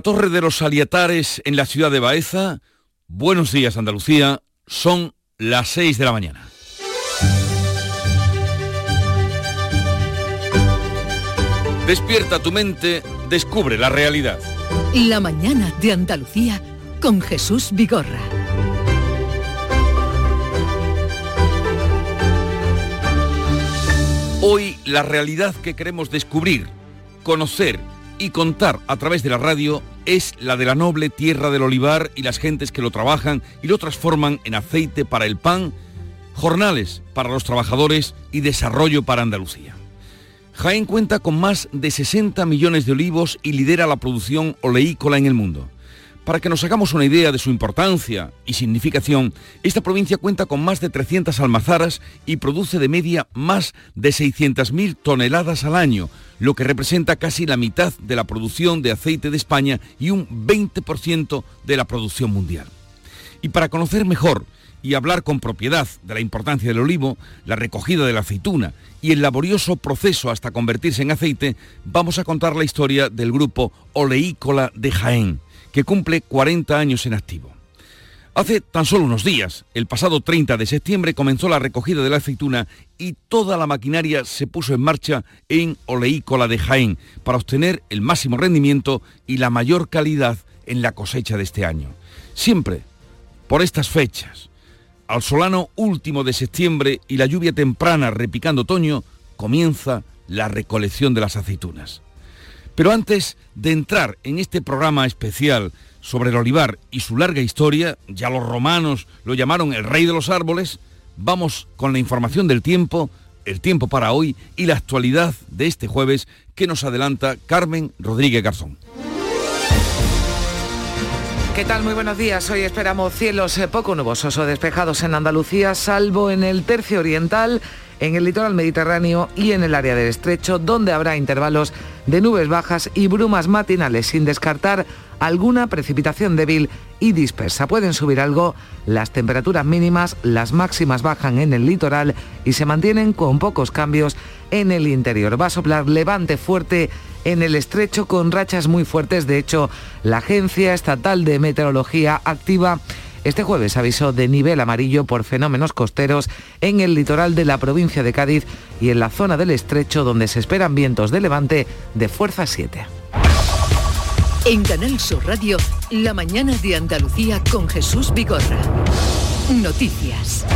Torre de los Aliatares en la ciudad de Baeza. Buenos días Andalucía, son las 6 de la mañana. Despierta tu mente, descubre la realidad. La mañana de Andalucía con Jesús Vigorra. Hoy la realidad que queremos descubrir, conocer y contar a través de la radio es la de la noble tierra del olivar y las gentes que lo trabajan y lo transforman en aceite para el pan, jornales para los trabajadores y desarrollo para Andalucía. Jaén cuenta con más de 60 millones de olivos y lidera la producción oleícola en el mundo. Para que nos hagamos una idea de su importancia y significación, esta provincia cuenta con más de 300 almazaras y produce de media más de 600.000 toneladas al año, lo que representa casi la mitad de la producción de aceite de España y un 20% de la producción mundial. Y para conocer mejor y hablar con propiedad de la importancia del olivo, la recogida de la aceituna y el laborioso proceso hasta convertirse en aceite, vamos a contar la historia del grupo Oleícola de Jaén que cumple 40 años en activo. Hace tan solo unos días, el pasado 30 de septiembre, comenzó la recogida de la aceituna y toda la maquinaria se puso en marcha en Oleícola de Jaén para obtener el máximo rendimiento y la mayor calidad en la cosecha de este año. Siempre por estas fechas, al solano último de septiembre y la lluvia temprana repicando otoño, comienza la recolección de las aceitunas. Pero antes de entrar en este programa especial sobre el olivar y su larga historia, ya los romanos lo llamaron el rey de los árboles, vamos con la información del tiempo, el tiempo para hoy y la actualidad de este jueves que nos adelanta Carmen Rodríguez Garzón. ¿Qué tal? Muy buenos días. Hoy esperamos cielos eh, poco nubosos o despejados en Andalucía, salvo en el tercio oriental en el litoral mediterráneo y en el área del estrecho, donde habrá intervalos de nubes bajas y brumas matinales, sin descartar alguna precipitación débil y dispersa. Pueden subir algo las temperaturas mínimas, las máximas bajan en el litoral y se mantienen con pocos cambios en el interior. Va a soplar levante fuerte en el estrecho con rachas muy fuertes. De hecho, la Agencia Estatal de Meteorología activa este jueves avisó de nivel amarillo por fenómenos costeros en el litoral de la provincia de Cádiz y en la zona del estrecho donde se esperan vientos de levante de fuerza 7. En Canal Sur Radio, la mañana de Andalucía con Jesús Vigorra. Noticias.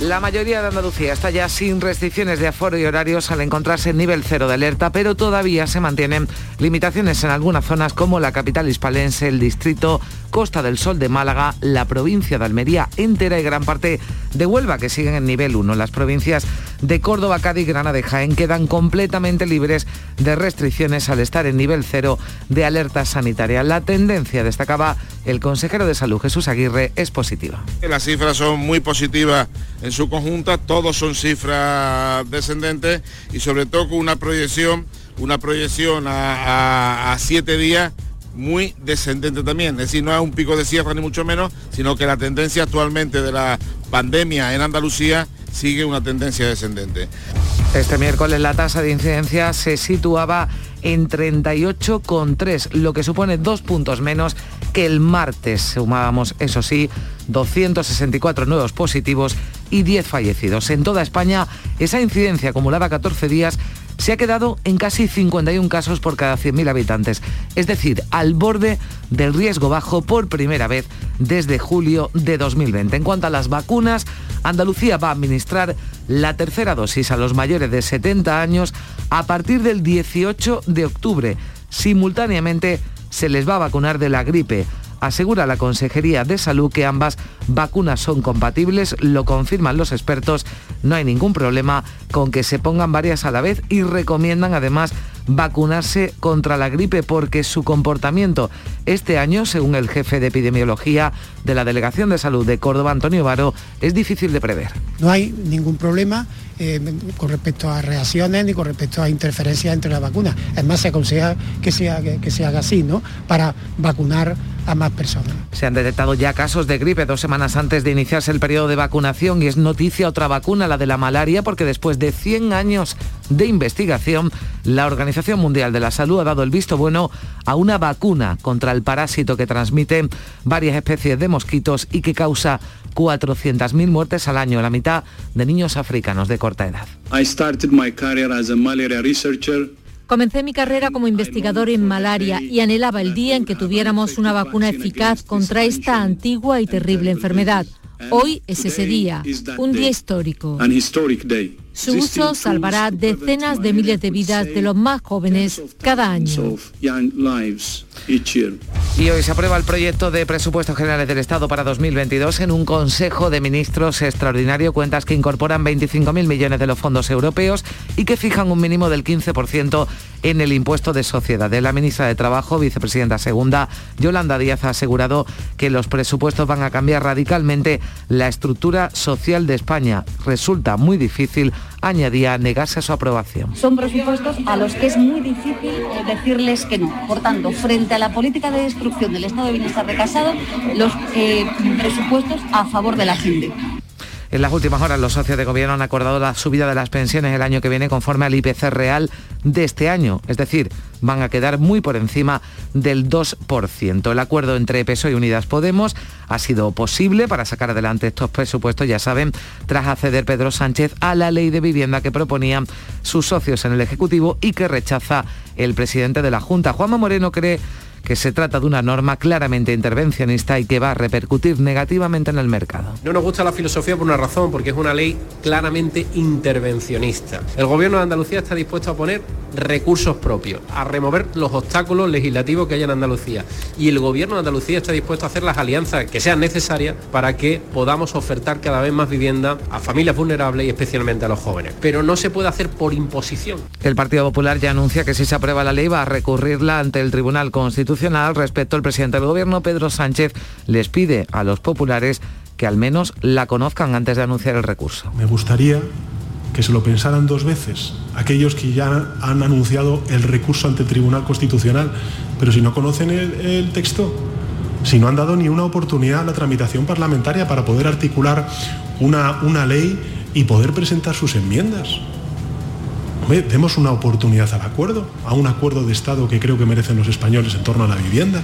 La mayoría de Andalucía está ya sin restricciones de aforo y horarios al encontrarse en nivel cero de alerta, pero todavía se mantienen limitaciones en algunas zonas como la capital hispalense, el distrito Costa del Sol de Málaga, la provincia de Almería entera y gran parte de Huelva, que siguen en nivel 1. Las provincias de Córdoba, Cádiz Granada de Jaén quedan completamente libres de restricciones al estar en nivel cero de alerta sanitaria. La tendencia, destacaba el consejero de Salud Jesús Aguirre, es positiva. Las cifras son muy positivas en su conjunta, todos son cifras descendentes y sobre todo con una proyección, una proyección a siete días muy descendente también. Es decir, no es un pico de sierra ni mucho menos, sino que la tendencia actualmente de la pandemia en Andalucía sigue una tendencia descendente. Este miércoles la tasa de incidencia se situaba en 38,3, lo que supone dos puntos menos que el martes. Sumábamos, eso sí, 264 nuevos positivos y 10 fallecidos. En toda España, esa incidencia acumulada 14 días se ha quedado en casi 51 casos por cada 100.000 habitantes, es decir, al borde del riesgo bajo por primera vez desde julio de 2020. En cuanto a las vacunas, Andalucía va a administrar la tercera dosis a los mayores de 70 años a partir del 18 de octubre. Simultáneamente se les va a vacunar de la gripe asegura la Consejería de Salud que ambas vacunas son compatibles, lo confirman los expertos, no hay ningún problema con que se pongan varias a la vez y recomiendan además vacunarse contra la gripe porque su comportamiento este año, según el jefe de epidemiología de la Delegación de Salud de Córdoba, Antonio Varo, es difícil de prever. No hay ningún problema eh, con respecto a reacciones ni con respecto a interferencias entre las vacunas. Es más, se aconseja que, sea, que, se haga así, ¿no? Para vacunar a más personas. Se han detectado ya casos de gripe dos semanas antes de iniciarse el periodo de vacunación y es noticia otra vacuna, la de la malaria, porque después de 100 años de investigación, la Organización Mundial de la Salud ha dado el visto bueno a una vacuna contra el parásito que transmite varias especies de mosquitos y que causa 400.000 muertes al año, la mitad de niños africanos de corta edad. Comencé mi carrera como investigador en malaria y anhelaba el día en que tuviéramos una vacuna eficaz contra esta antigua y terrible enfermedad. Hoy es ese día, un día histórico. Su uso salvará decenas de miles de vidas de los más jóvenes cada año. Y hoy se aprueba el proyecto de presupuestos generales del Estado para 2022 en un Consejo de Ministros extraordinario, cuentas que incorporan 25.000 millones de los fondos europeos y que fijan un mínimo del 15% en el impuesto de sociedades. La ministra de Trabajo, vicepresidenta segunda, Yolanda Díaz, ha asegurado que los presupuestos van a cambiar radicalmente la estructura social de España. Resulta muy difícil añadía negarse a su aprobación. Son presupuestos a los que es muy difícil decirles que no. Por tanto, frente a la política de destrucción del estado de bienestar de Casado, los eh, presupuestos a favor de la gente. En las últimas horas los socios de gobierno han acordado la subida de las pensiones el año que viene conforme al IPC real de este año, es decir, van a quedar muy por encima del 2%. El acuerdo entre PSOE y Unidas Podemos ha sido posible para sacar adelante estos presupuestos, ya saben, tras acceder Pedro Sánchez a la ley de vivienda que proponían sus socios en el Ejecutivo y que rechaza el presidente de la Junta. Juanma Moreno cree que se trata de una norma claramente intervencionista y que va a repercutir negativamente en el mercado. No nos gusta la filosofía por una razón, porque es una ley claramente intervencionista. El gobierno de Andalucía está dispuesto a poner recursos propios, a remover los obstáculos legislativos que hay en Andalucía. Y el gobierno de Andalucía está dispuesto a hacer las alianzas que sean necesarias para que podamos ofertar cada vez más vivienda a familias vulnerables y especialmente a los jóvenes. Pero no se puede hacer por imposición. El Partido Popular ya anuncia que si se aprueba la ley va a recurrirla ante el Tribunal Constitucional respecto al presidente del gobierno, Pedro Sánchez, les pide a los populares que al menos la conozcan antes de anunciar el recurso. Me gustaría que se lo pensaran dos veces aquellos que ya han anunciado el recurso ante el Tribunal Constitucional, pero si no conocen el, el texto, si no han dado ni una oportunidad a la tramitación parlamentaria para poder articular una, una ley y poder presentar sus enmiendas demos una oportunidad al acuerdo, a un acuerdo de Estado que creo que merecen los españoles en torno a la vivienda.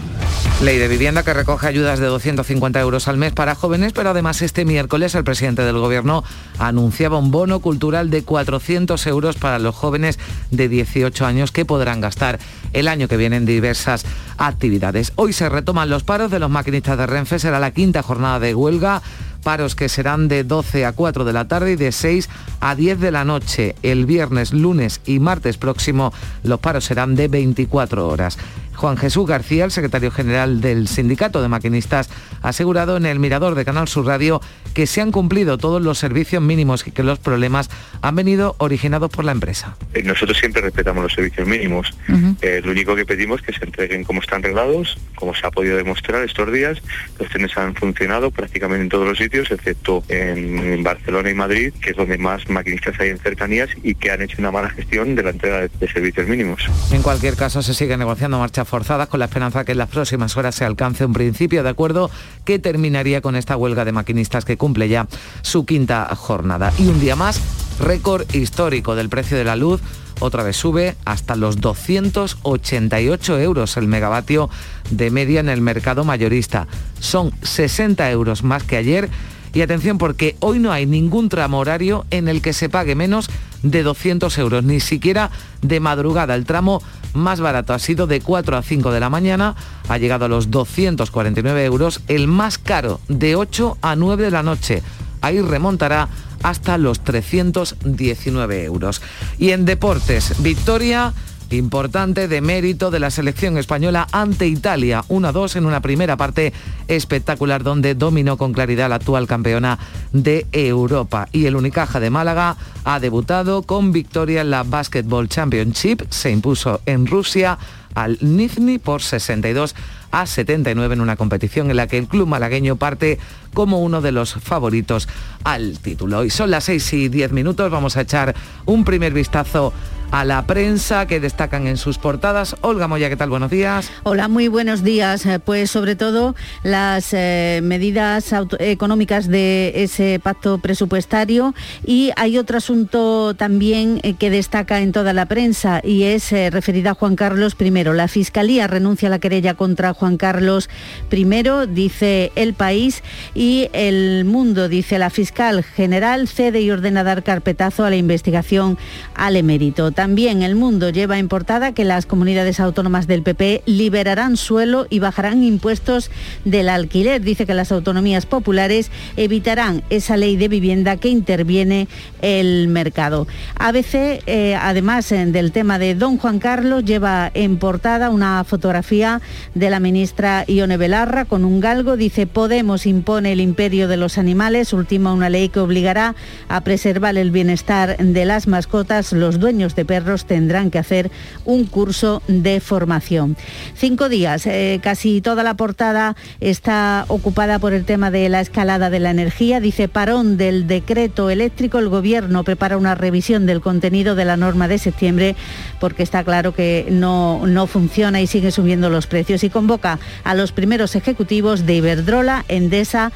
Ley de vivienda que recoge ayudas de 250 euros al mes para jóvenes, pero además este miércoles el presidente del Gobierno anunciaba un bono cultural de 400 euros para los jóvenes de 18 años que podrán gastar el año que viene en diversas actividades. Hoy se retoman los paros de los maquinistas de Renfe, será la quinta jornada de huelga paros que serán de 12 a 4 de la tarde y de 6 a 10 de la noche. El viernes, lunes y martes próximo los paros serán de 24 horas. Juan Jesús García, el secretario general del Sindicato de Maquinistas, ha asegurado en el Mirador de Canal Sur Radio que se han cumplido todos los servicios mínimos y que los problemas han venido originados por la empresa. Eh, nosotros siempre respetamos los servicios mínimos. Eh, lo único que pedimos es que se entreguen como están reglados, como se ha podido demostrar estos días. Los trenes han funcionado prácticamente en todos los sitios, excepto en Barcelona y Madrid, que es donde más maquinistas hay en cercanías y que han hecho una mala gestión de la entrega de servicios mínimos. En cualquier caso, se sigue negociando marcha forzadas con la esperanza que en las próximas horas se alcance un principio de acuerdo que terminaría con esta huelga de maquinistas que cumple ya su quinta jornada. Y un día más, récord histórico del precio de la luz otra vez sube hasta los 288 euros el megavatio de media en el mercado mayorista. Son 60 euros más que ayer y atención porque hoy no hay ningún tramo horario en el que se pague menos de 200 euros, ni siquiera de madrugada. El tramo más barato ha sido de 4 a 5 de la mañana, ha llegado a los 249 euros, el más caro de 8 a 9 de la noche. Ahí remontará hasta los 319 euros. Y en deportes, victoria importante de mérito de la selección española ante Italia. 1-2 en una primera parte espectacular donde dominó con claridad la actual campeona de Europa. Y el Unicaja de Málaga ha debutado con victoria en la Basketball Championship. Se impuso en Rusia al Nizhny por 62 a 79 en una competición en la que el club malagueño parte como uno de los favoritos al título. Y son las 6 y 10 minutos, vamos a echar un primer vistazo a la prensa que destacan en sus portadas. Olga Moya, ¿qué tal? Buenos días. Hola, muy buenos días. Eh, pues sobre todo las eh, medidas económicas de ese pacto presupuestario y hay otro asunto también eh, que destaca en toda la prensa y es referida a Juan Carlos I. La Fiscalía renuncia a la querella contra Juan Carlos I, dice El País, El Mundo, dice la fiscal general, cede y ordena dar carpetazo a la investigación al emérito. También El Mundo lleva en portada que las comunidades autónomas del PP liberarán suelo y bajarán impuestos del alquiler. Dice que las autonomías populares evitarán esa ley de vivienda que interviene el mercado. ABC, eh, además del tema de Don Juan Carlos, lleva en portada una fotografía de la ministra Ione Belarra con un galgo. Dice Podemos impone el imperio de los animales, ultima una ley que obligará a preservar el bienestar de las mascotas. Los dueños de perros tendrán que hacer un curso de formación. Cinco días, eh, casi toda la portada está ocupada por el tema de la escalada de la energía. Dice parón del decreto eléctrico. El gobierno prepara una revisión del contenido de la norma de septiembre porque está claro que no, no funciona y sigue subiendo los precios y convoca a los primeros ejecutivos de Iberdrola, Endesa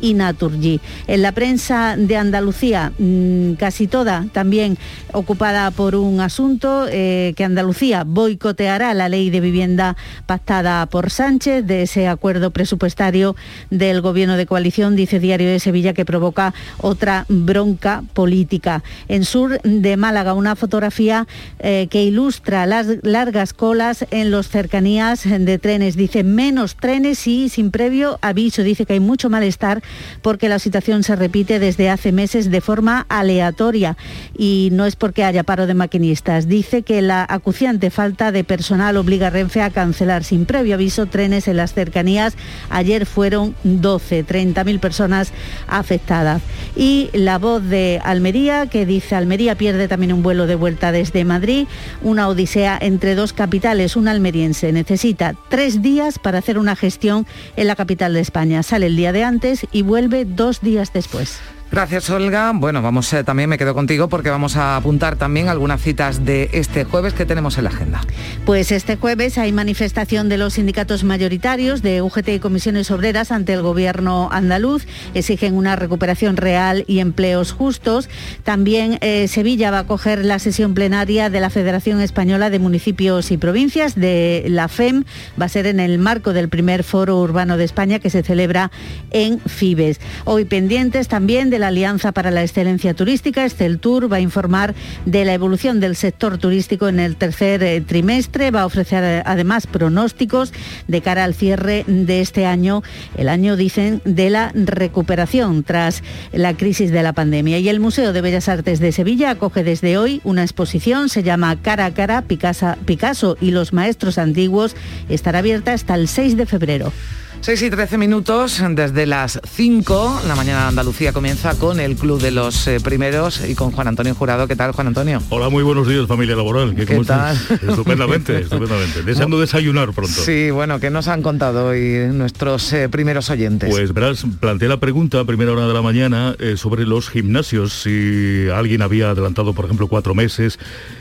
y Naturgy. En la prensa de Andalucía, mm, casi toda también ocupada por un asunto, eh, que Andalucía boicoteará la ley de vivienda pactada por Sánchez, de ese acuerdo presupuestario del gobierno de coalición, dice Diario de Sevilla, que provoca otra bronca política. En sur de Málaga, una fotografía eh, que ilustra las largas colas en los cercanías de trenes. Dice menos trenes y sin previo aviso. Dice que hay mucho malestar porque la situación se repite desde hace meses de forma aleatoria y no es porque haya paro de maquinistas. Dice que la acuciante falta de personal obliga a Renfe a cancelar sin previo aviso trenes en las cercanías. Ayer fueron 12, 30.000 personas afectadas. Y la voz de Almería, que dice Almería pierde también un vuelo de vuelta desde Madrid, una odisea entre dos capitales. Un almeriense necesita tres días para hacer una gestión en la capital de España. Sale el día de antes y vuelve dos días después. Gracias Olga. Bueno, vamos eh, también me quedo contigo porque vamos a apuntar también algunas citas de este jueves que tenemos en la agenda. Pues este jueves hay manifestación de los sindicatos mayoritarios de UGT y comisiones obreras ante el gobierno andaluz. Exigen una recuperación real y empleos justos. También eh, Sevilla va a coger la sesión plenaria de la Federación Española de Municipios y Provincias de la FEM. Va a ser en el marco del primer foro urbano de España que se celebra en Fibes. Hoy pendientes también de la Alianza para la Excelencia Turística, Esteltur, va a informar de la evolución del sector turístico en el tercer eh, trimestre, va a ofrecer eh, además pronósticos de cara al cierre de este año, el año, dicen, de la recuperación tras la crisis de la pandemia. Y el Museo de Bellas Artes de Sevilla acoge desde hoy una exposición, se llama Cara a Cara, Picasso y los Maestros Antiguos, estará abierta hasta el 6 de febrero. 6 y 13 minutos, desde las 5, la mañana de Andalucía comienza con el Club de los eh, Primeros y con Juan Antonio Jurado. ¿Qué tal, Juan Antonio? Hola, muy buenos días, familia laboral. ¿Qué, ¿Qué tal? Estupendamente, estupendamente. Deseando desayunar pronto. Sí, bueno, ¿qué nos han contado hoy nuestros eh, primeros oyentes? Pues verás, planteé la pregunta a primera hora de la mañana eh, sobre los gimnasios. Si alguien había adelantado, por ejemplo, cuatro meses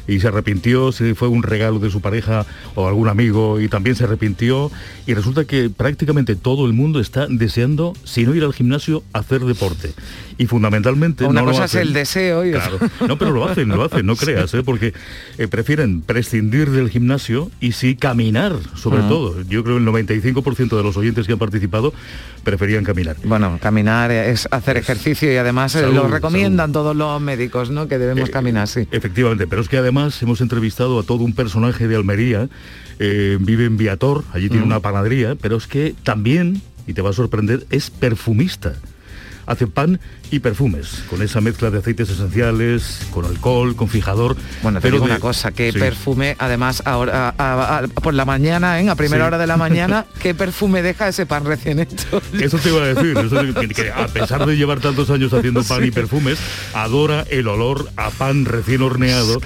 y se arrepintió, si fue un regalo de su pareja o algún amigo y también se arrepintió. Y resulta que prácticamente todo el mundo está deseando, si no ir al gimnasio, hacer deporte. Y fundamentalmente... Una no cosa es el deseo. Y claro. No, pero lo hacen, lo hacen, no creas, ¿eh? porque eh, prefieren prescindir del gimnasio y sí caminar, sobre ah. todo. Yo creo que el 95% de los oyentes que han participado preferían caminar. Bueno, caminar es hacer ejercicio y además eh, lo recomiendan todos los médicos, ¿no? Que debemos caminar, sí. Efectivamente, pero es que además hemos entrevistado a todo un personaje de Almería eh, vive en Viator, allí tiene mm. una panadería, pero es que también, y te va a sorprender, es perfumista. Hace pan y perfumes, con esa mezcla de aceites esenciales, con alcohol, con fijador. Bueno, te pero digo de- una cosa, Sí. perfume, además, ahora a- a- por la mañana, ¿eh? a primera Sí. hora de la mañana, ¿qué perfume deja ese pan recién hecho? Eso te iba a decir, eso que a pesar de llevar tantos años haciendo pan y perfumes, adora el olor a pan recién horneado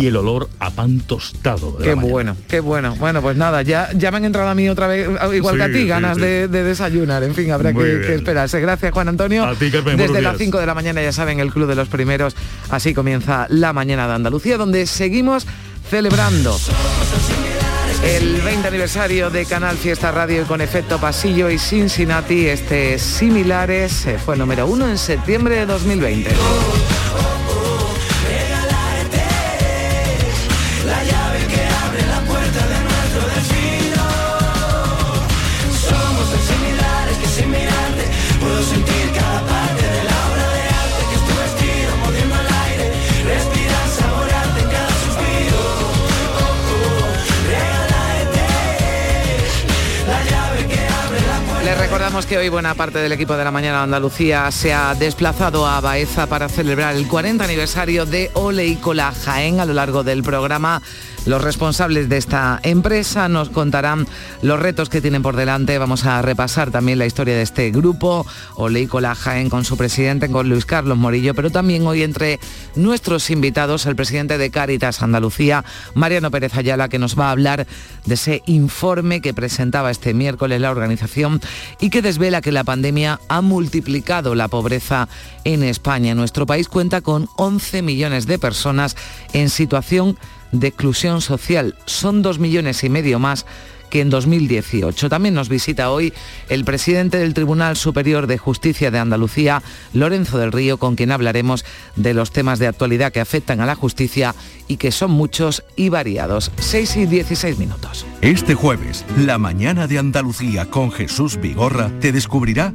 y el olor a pan tostado. Qué bueno, qué bueno. Bueno, pues nada, ya, ya me han entrado a mí otra vez, igual que a ti, ganas. De, de desayunar. En fin, habrá que, esperarse. Gracias, Juan Antonio. A ti, Carmen, Desde las días. 5 de la mañana, ya saben, el Club de los Primeros. Así comienza la mañana de Andalucía, donde seguimos celebrando el 20 aniversario de Canal Fiesta Radio y con efecto pasillo y Cincinnati. Este Similares eh, fue número uno en septiembre de 2020. Recordamos que hoy buena parte del equipo de la mañana Andalucía se ha desplazado a Baeza para celebrar el 40 aniversario de Oleícola Jaén. A lo largo del programa, los responsables de esta empresa nos contarán los retos que tienen por delante. Vamos a repasar también la historia de este grupo, Oleícola Jaén, con su presidente, con Luis Carlos Morillo, pero también hoy entre nuestros invitados, el presidente de Cáritas Andalucía, Mariano Pérez Ayala, que nos va a hablar de ese informe que presentaba este miércoles la organización y que desvela que la pandemia ha multiplicado la pobreza en España. Nuestro país cuenta con 11 millones de personas en situación de exclusión social. Son dos millones y medio más que en 2018. También nos visita hoy el presidente del Tribunal Superior de Justicia de Andalucía, Lorenzo del Río, con quien hablaremos de los temas de actualidad que afectan a la justicia y que son muchos y variados. 6 y 16 minutos. Este jueves, la mañana de Andalucía con Jesús Vigorra te descubrirá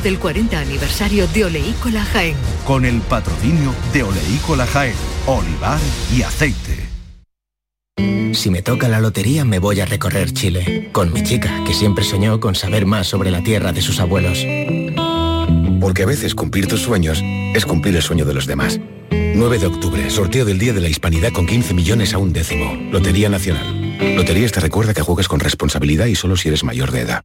del 40 aniversario de Oleícola Jaén. Con el patrocinio de Oleícola Jaén, olivar y aceite. Si me toca la lotería me voy a recorrer Chile, con mi chica, que siempre soñó con saber más sobre la tierra de sus abuelos. Porque a veces cumplir tus sueños es cumplir el sueño de los demás. 9 de octubre, sorteo del Día de la Hispanidad con 15 millones a un décimo. Lotería Nacional. Loterías te recuerda que juegues con responsabilidad y solo si eres mayor de edad.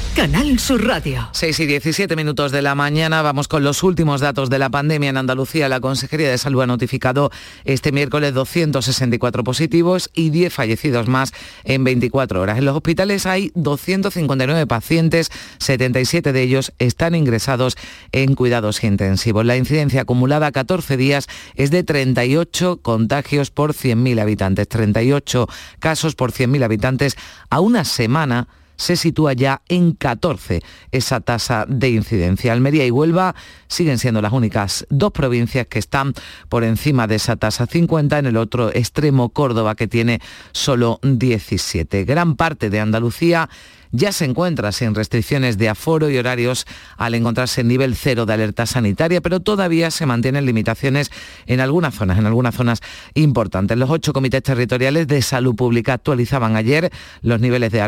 Canal Sur Radio. 6 y 17 minutos de la mañana vamos con los últimos datos de la pandemia en Andalucía. La Consejería de Salud ha notificado este miércoles 264 positivos y 10 fallecidos más en 24 horas. En los hospitales hay 259 pacientes, 77 de ellos están ingresados en cuidados intensivos. La incidencia acumulada a 14 días es de 38 contagios por 100.000 habitantes, 38 casos por 100.000 habitantes a una semana se sitúa ya en 14 esa tasa de incidencia. Almería y Huelva siguen siendo las únicas dos provincias que están por encima de esa tasa 50, en el otro extremo Córdoba que tiene solo 17. Gran parte de Andalucía ya se encuentra sin restricciones de aforo y horarios al encontrarse en nivel cero de alerta sanitaria, pero todavía se mantienen limitaciones en algunas zonas, en algunas zonas importantes. Los ocho comités territoriales de salud pública actualizaban ayer los niveles de,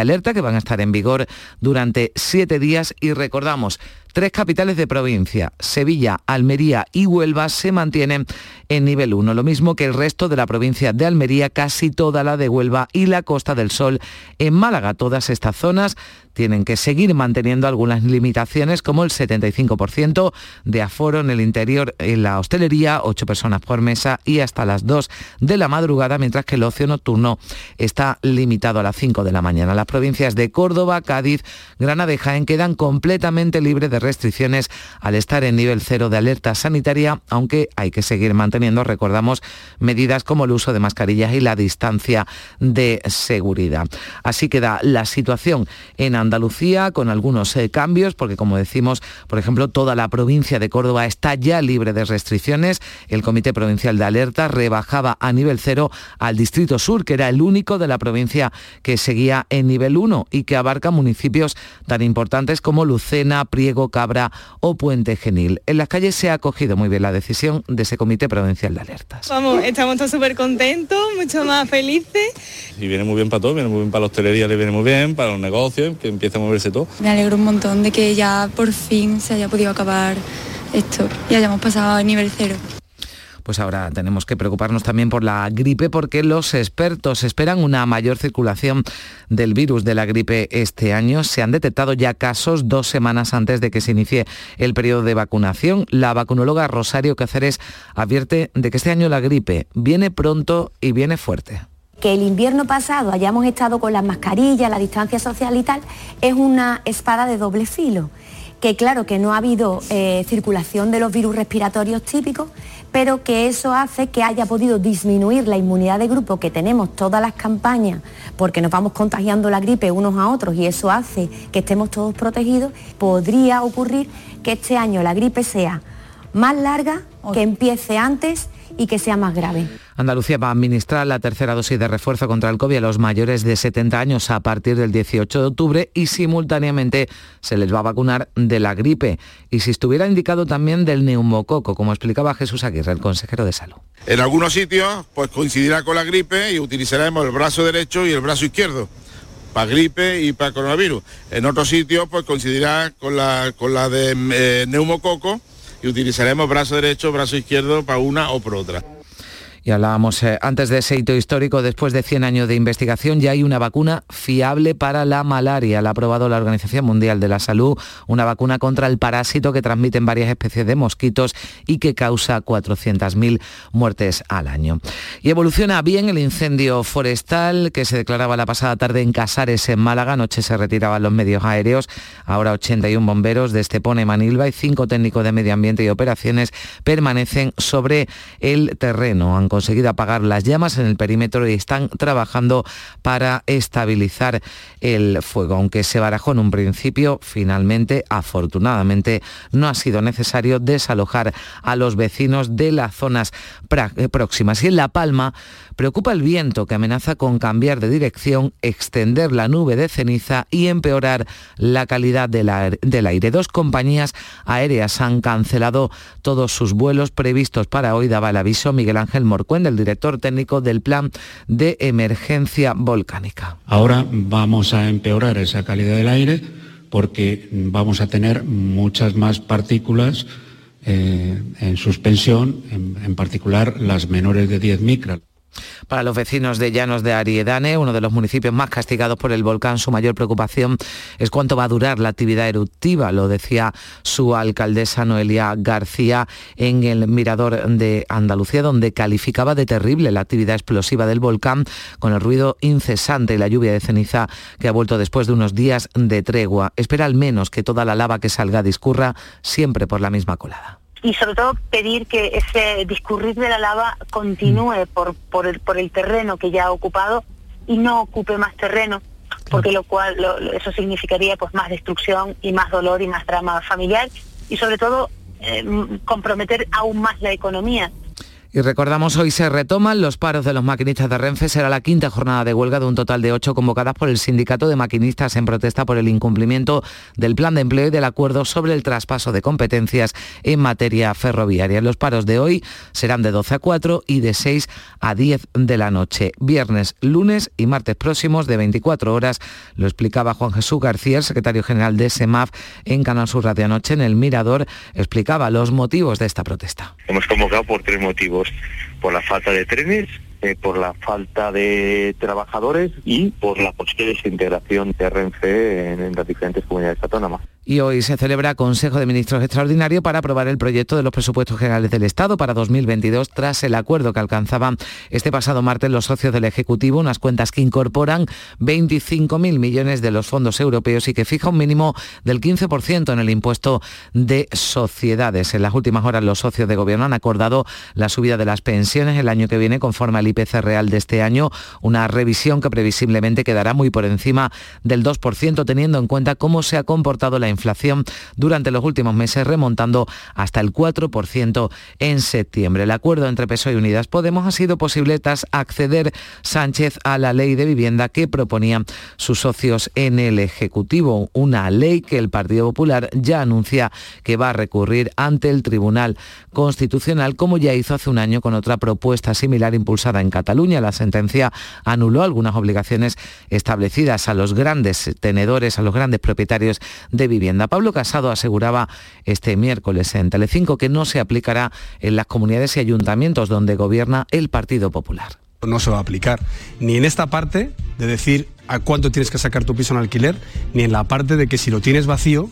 alerta que van a estar en vigor durante siete días y recordamos, Tres capitales de provincia, Sevilla, Almería y Huelva, se mantienen en nivel 1, lo mismo que el resto de la provincia de Almería, casi toda la de Huelva y la Costa del Sol en Málaga. Todas estas zonas tienen que seguir manteniendo algunas limitaciones como el 75% de aforo en el interior en la hostelería, 8 personas por mesa y hasta las 2 de la madrugada, mientras que el ocio nocturno está limitado a las 5 de la mañana. Las provincias de Córdoba, Cádiz, Granada y Jaén quedan completamente libres de restricciones al estar en nivel cero de alerta sanitaria, aunque hay que seguir manteniendo, recordamos, medidas como el uso de mascarillas y la distancia de seguridad. Así queda la situación en Andalucía con algunos eh, cambios, porque como decimos, por ejemplo, toda la provincia de Córdoba está ya libre de restricciones. El Comité Provincial de Alerta rebajaba a nivel cero al Distrito Sur, que era el único de la provincia que seguía en nivel 1 y que abarca municipios tan importantes como Lucena, Priego, Cabra o Puente Genil. En las calles se ha acogido muy bien la decisión de ese Comité Provincial de Alertas. Vamos, estamos todos súper contentos, mucho más felices. Y viene muy bien para todo, viene muy bien para la hostelería, le viene muy bien, para los negocios, que empieza a moverse todo. Me alegro un montón de que ya por fin se haya podido acabar esto y hayamos pasado a nivel cero. Pues ahora tenemos que preocuparnos también por la gripe porque los expertos esperan una mayor circulación del virus de la gripe este año. Se han detectado ya casos dos semanas antes de que se inicie el periodo de vacunación. La vacunóloga Rosario Cáceres advierte de que este año la gripe viene pronto y viene fuerte que el invierno pasado hayamos estado con las mascarillas, la distancia social y tal, es una espada de doble filo. Que claro que no ha habido eh, circulación de los virus respiratorios típicos, pero que eso hace que haya podido disminuir la inmunidad de grupo que tenemos todas las campañas, porque nos vamos contagiando la gripe unos a otros y eso hace que estemos todos protegidos, podría ocurrir que este año la gripe sea más larga, que empiece antes y que sea más grave. Andalucía va a administrar la tercera dosis de refuerzo contra el COVID a los mayores de 70 años a partir del 18 de octubre y simultáneamente se les va a vacunar de la gripe y si estuviera indicado también del neumococo, como explicaba Jesús Aguirre, el consejero de salud. En algunos sitios pues coincidirá con la gripe y utilizaremos el brazo derecho y el brazo izquierdo para gripe y para coronavirus. En otros sitios pues coincidirá con la, con la de eh, neumococo y utilizaremos brazo derecho, brazo izquierdo para una o por otra. Y hablábamos eh, antes de ese hito histórico, después de 100 años de investigación, ya hay una vacuna fiable para la malaria. La ha aprobado la Organización Mundial de la Salud, una vacuna contra el parásito que transmiten varias especies de mosquitos y que causa 400.000 muertes al año. Y evoluciona bien el incendio forestal que se declaraba la pasada tarde en Casares, en Málaga. Anoche se retiraban los medios aéreos. Ahora 81 bomberos de Estepona y Manilva y cinco técnicos de medio ambiente y operaciones permanecen sobre el terreno. Conseguido apagar las llamas en el perímetro y están trabajando para estabilizar el fuego. Aunque se barajó en un principio, finalmente, afortunadamente, no ha sido necesario desalojar a los vecinos de las zonas eh, próximas. Y en La Palma preocupa el viento que amenaza con cambiar de dirección, extender la nube de ceniza y empeorar la calidad del aire. Dos compañías aéreas han cancelado todos sus vuelos previstos para hoy, daba el aviso Miguel Ángel El director técnico del Plan de Emergencia Volcánica. Ahora vamos a empeorar esa calidad del aire porque vamos a tener muchas más partículas eh, en suspensión, en, en particular las menores de 10 micras. Para los vecinos de Llanos de Ariedane, uno de los municipios más castigados por el volcán, su mayor preocupación es cuánto va a durar la actividad eruptiva, lo decía su alcaldesa Noelia García en el Mirador de Andalucía, donde calificaba de terrible la actividad explosiva del volcán con el ruido incesante y la lluvia de ceniza que ha vuelto después de unos días de tregua. Espera al menos que toda la lava que salga discurra siempre por la misma colada y sobre todo pedir que ese discurrir de la lava continúe por, por, el, por el terreno que ya ha ocupado y no ocupe más terreno, porque lo cual eso significaría pues más destrucción y más dolor y más drama familiar y sobre todo eh, comprometer aún más la economía y recordamos, hoy se retoman los paros de los maquinistas de Renfe. Será la quinta jornada de huelga de un total de ocho convocadas por el sindicato de maquinistas en protesta por el incumplimiento del plan de empleo y del acuerdo sobre el traspaso de competencias en materia ferroviaria. Los paros de hoy serán de 12 a 4 y de 6 a 10 de la noche. Viernes, lunes y martes próximos de 24 horas. Lo explicaba Juan Jesús García, secretario general de SEMAF en Canal Sur Radio Anoche en El Mirador. Explicaba los motivos de esta protesta. Hemos convocado por tres motivos por la falta de trenes, eh, por la falta de trabajadores y por la posible desintegración de Renfe en, en las diferentes comunidades autónomas. Y hoy se celebra Consejo de Ministros Extraordinario para aprobar el proyecto de los presupuestos generales del Estado para 2022 tras el acuerdo que alcanzaban este pasado martes los socios del Ejecutivo, unas cuentas que incorporan 25.000 millones de los fondos europeos y que fija un mínimo del 15% en el impuesto de sociedades. En las últimas horas los socios de gobierno han acordado la subida de las pensiones el año que viene conforme al IPC real de este año, una revisión que previsiblemente quedará muy por encima del 2% teniendo en cuenta cómo se ha comportado la inflación durante los últimos meses, remontando hasta el 4% en septiembre. El acuerdo entre PSOE y Unidas Podemos ha sido posible tras acceder Sánchez a la ley de vivienda que proponían sus socios en el Ejecutivo, una ley que el Partido Popular ya anuncia que va a recurrir ante el Tribunal Constitucional, como ya hizo hace un año con otra propuesta similar impulsada en Cataluña. La sentencia anuló algunas obligaciones establecidas a los grandes tenedores, a los grandes propietarios de vivienda Pablo Casado aseguraba este miércoles en Telecinco que no se aplicará en las comunidades y ayuntamientos donde gobierna el Partido Popular. No se va a aplicar ni en esta parte de decir a cuánto tienes que sacar tu piso en alquiler, ni en la parte de que si lo tienes vacío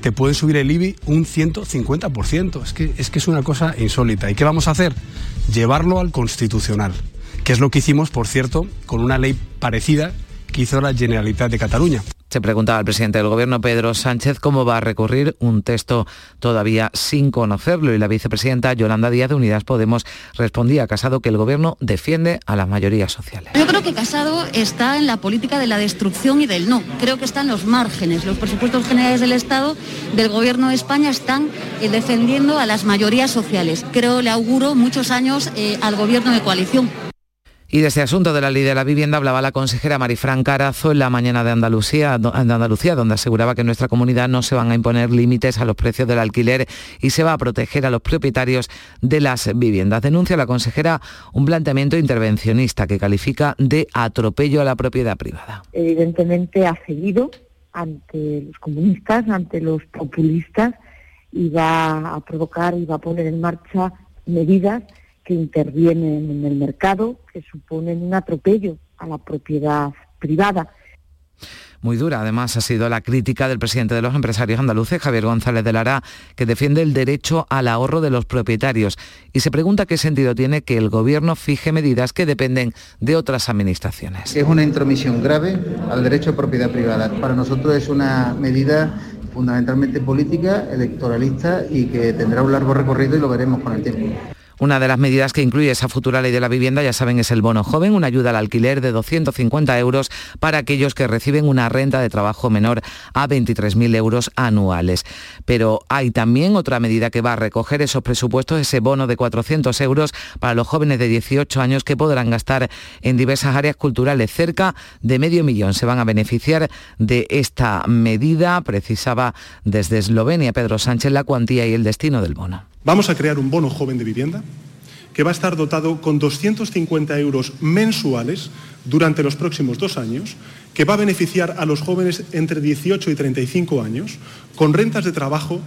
te pueden subir el IBI un 150%. Es que, es que es una cosa insólita. ¿Y qué vamos a hacer? Llevarlo al constitucional, que es lo que hicimos, por cierto, con una ley parecida que hizo la Generalitat de Cataluña. Se preguntaba al presidente del Gobierno, Pedro Sánchez, cómo va a recurrir un texto todavía sin conocerlo y la vicepresidenta Yolanda Díaz de Unidas Podemos respondía a Casado que el Gobierno defiende a las mayorías sociales. Yo creo que Casado está en la política de la destrucción y del no. Creo que está en los márgenes. Los presupuestos generales del Estado, del Gobierno de España, están eh, defendiendo a las mayorías sociales. Creo, le auguro muchos años eh, al Gobierno de coalición. Y de este asunto de la ley de la vivienda hablaba la consejera Marifran Carazo en la mañana de Andalucía, de Andalucía, donde aseguraba que en nuestra comunidad no se van a imponer límites a los precios del alquiler y se va a proteger a los propietarios de las viviendas. Denuncia la consejera un planteamiento intervencionista que califica de atropello a la propiedad privada. Evidentemente ha seguido ante los comunistas, ante los populistas y va a provocar y va a poner en marcha medidas que intervienen en el mercado, que suponen un atropello a la propiedad privada. Muy dura, además, ha sido la crítica del presidente de los empresarios andaluces, Javier González de Lara, que defiende el derecho al ahorro de los propietarios y se pregunta qué sentido tiene que el gobierno fije medidas que dependen de otras administraciones. Es una intromisión grave al derecho a propiedad privada. Para nosotros es una medida fundamentalmente política, electoralista y que tendrá un largo recorrido y lo veremos con el tiempo. Una de las medidas que incluye esa futura ley de la vivienda, ya saben, es el bono joven, una ayuda al alquiler de 250 euros para aquellos que reciben una renta de trabajo menor a 23.000 euros anuales. Pero hay también otra medida que va a recoger esos presupuestos, ese bono de 400 euros para los jóvenes de 18 años que podrán gastar en diversas áreas culturales. Cerca de medio millón se van a beneficiar de esta medida. Precisaba desde Eslovenia Pedro Sánchez la cuantía y el destino del bono. Vamos a crear un bono joven de vivienda que va a estar dotado con 250 euros mensuales durante los próximos dos años, que va a beneficiar a los jóvenes entre 18 y 35 años con rentas de trabajo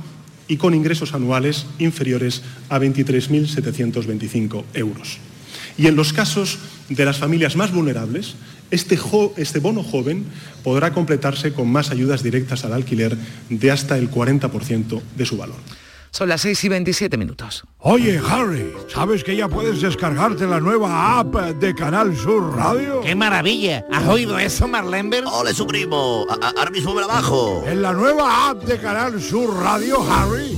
y con ingresos anuales inferiores a 23.725 euros. Y en los casos de las familias más vulnerables, este, este bono joven podrá completarse con más ayudas directas al alquiler de hasta el 40% de su valor. Son las 6 y 27 minutos. Oye, Harry, ¿sabes que ya puedes descargarte la nueva app de Canal Sur Radio? ¡Qué maravilla! ¿Has oído eso, Marlenber? ¡Ole, su primo! A- a- Ahora mismo me la bajo. En la nueva app de Canal Sur Radio, Harry,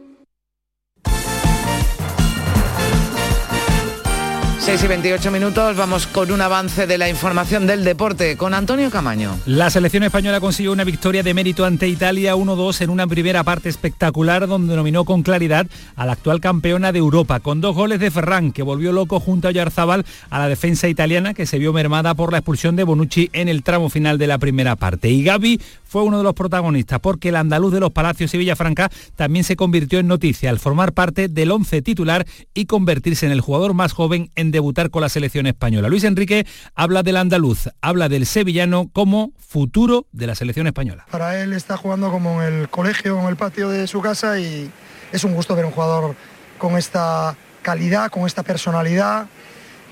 6 y 28 minutos, vamos con un avance de la información del deporte con Antonio Camaño. La selección española consiguió una victoria de mérito ante Italia 1-2 en una primera parte espectacular donde dominó con claridad a la actual campeona de Europa, con dos goles de Ferran, que volvió loco junto a Yarzábal a la defensa italiana, que se vio mermada por la expulsión de Bonucci en el tramo final de la primera parte. Y Gaby fue uno de los protagonistas porque el andaluz de los Palacios y Villafranca también se convirtió en noticia al formar parte del once titular y convertirse en el jugador más joven en debutar con la selección española. Luis Enrique habla del andaluz, habla del sevillano como futuro de la selección española. Para él está jugando como en el colegio, en el patio de su casa y es un gusto ver un jugador con esta calidad, con esta personalidad.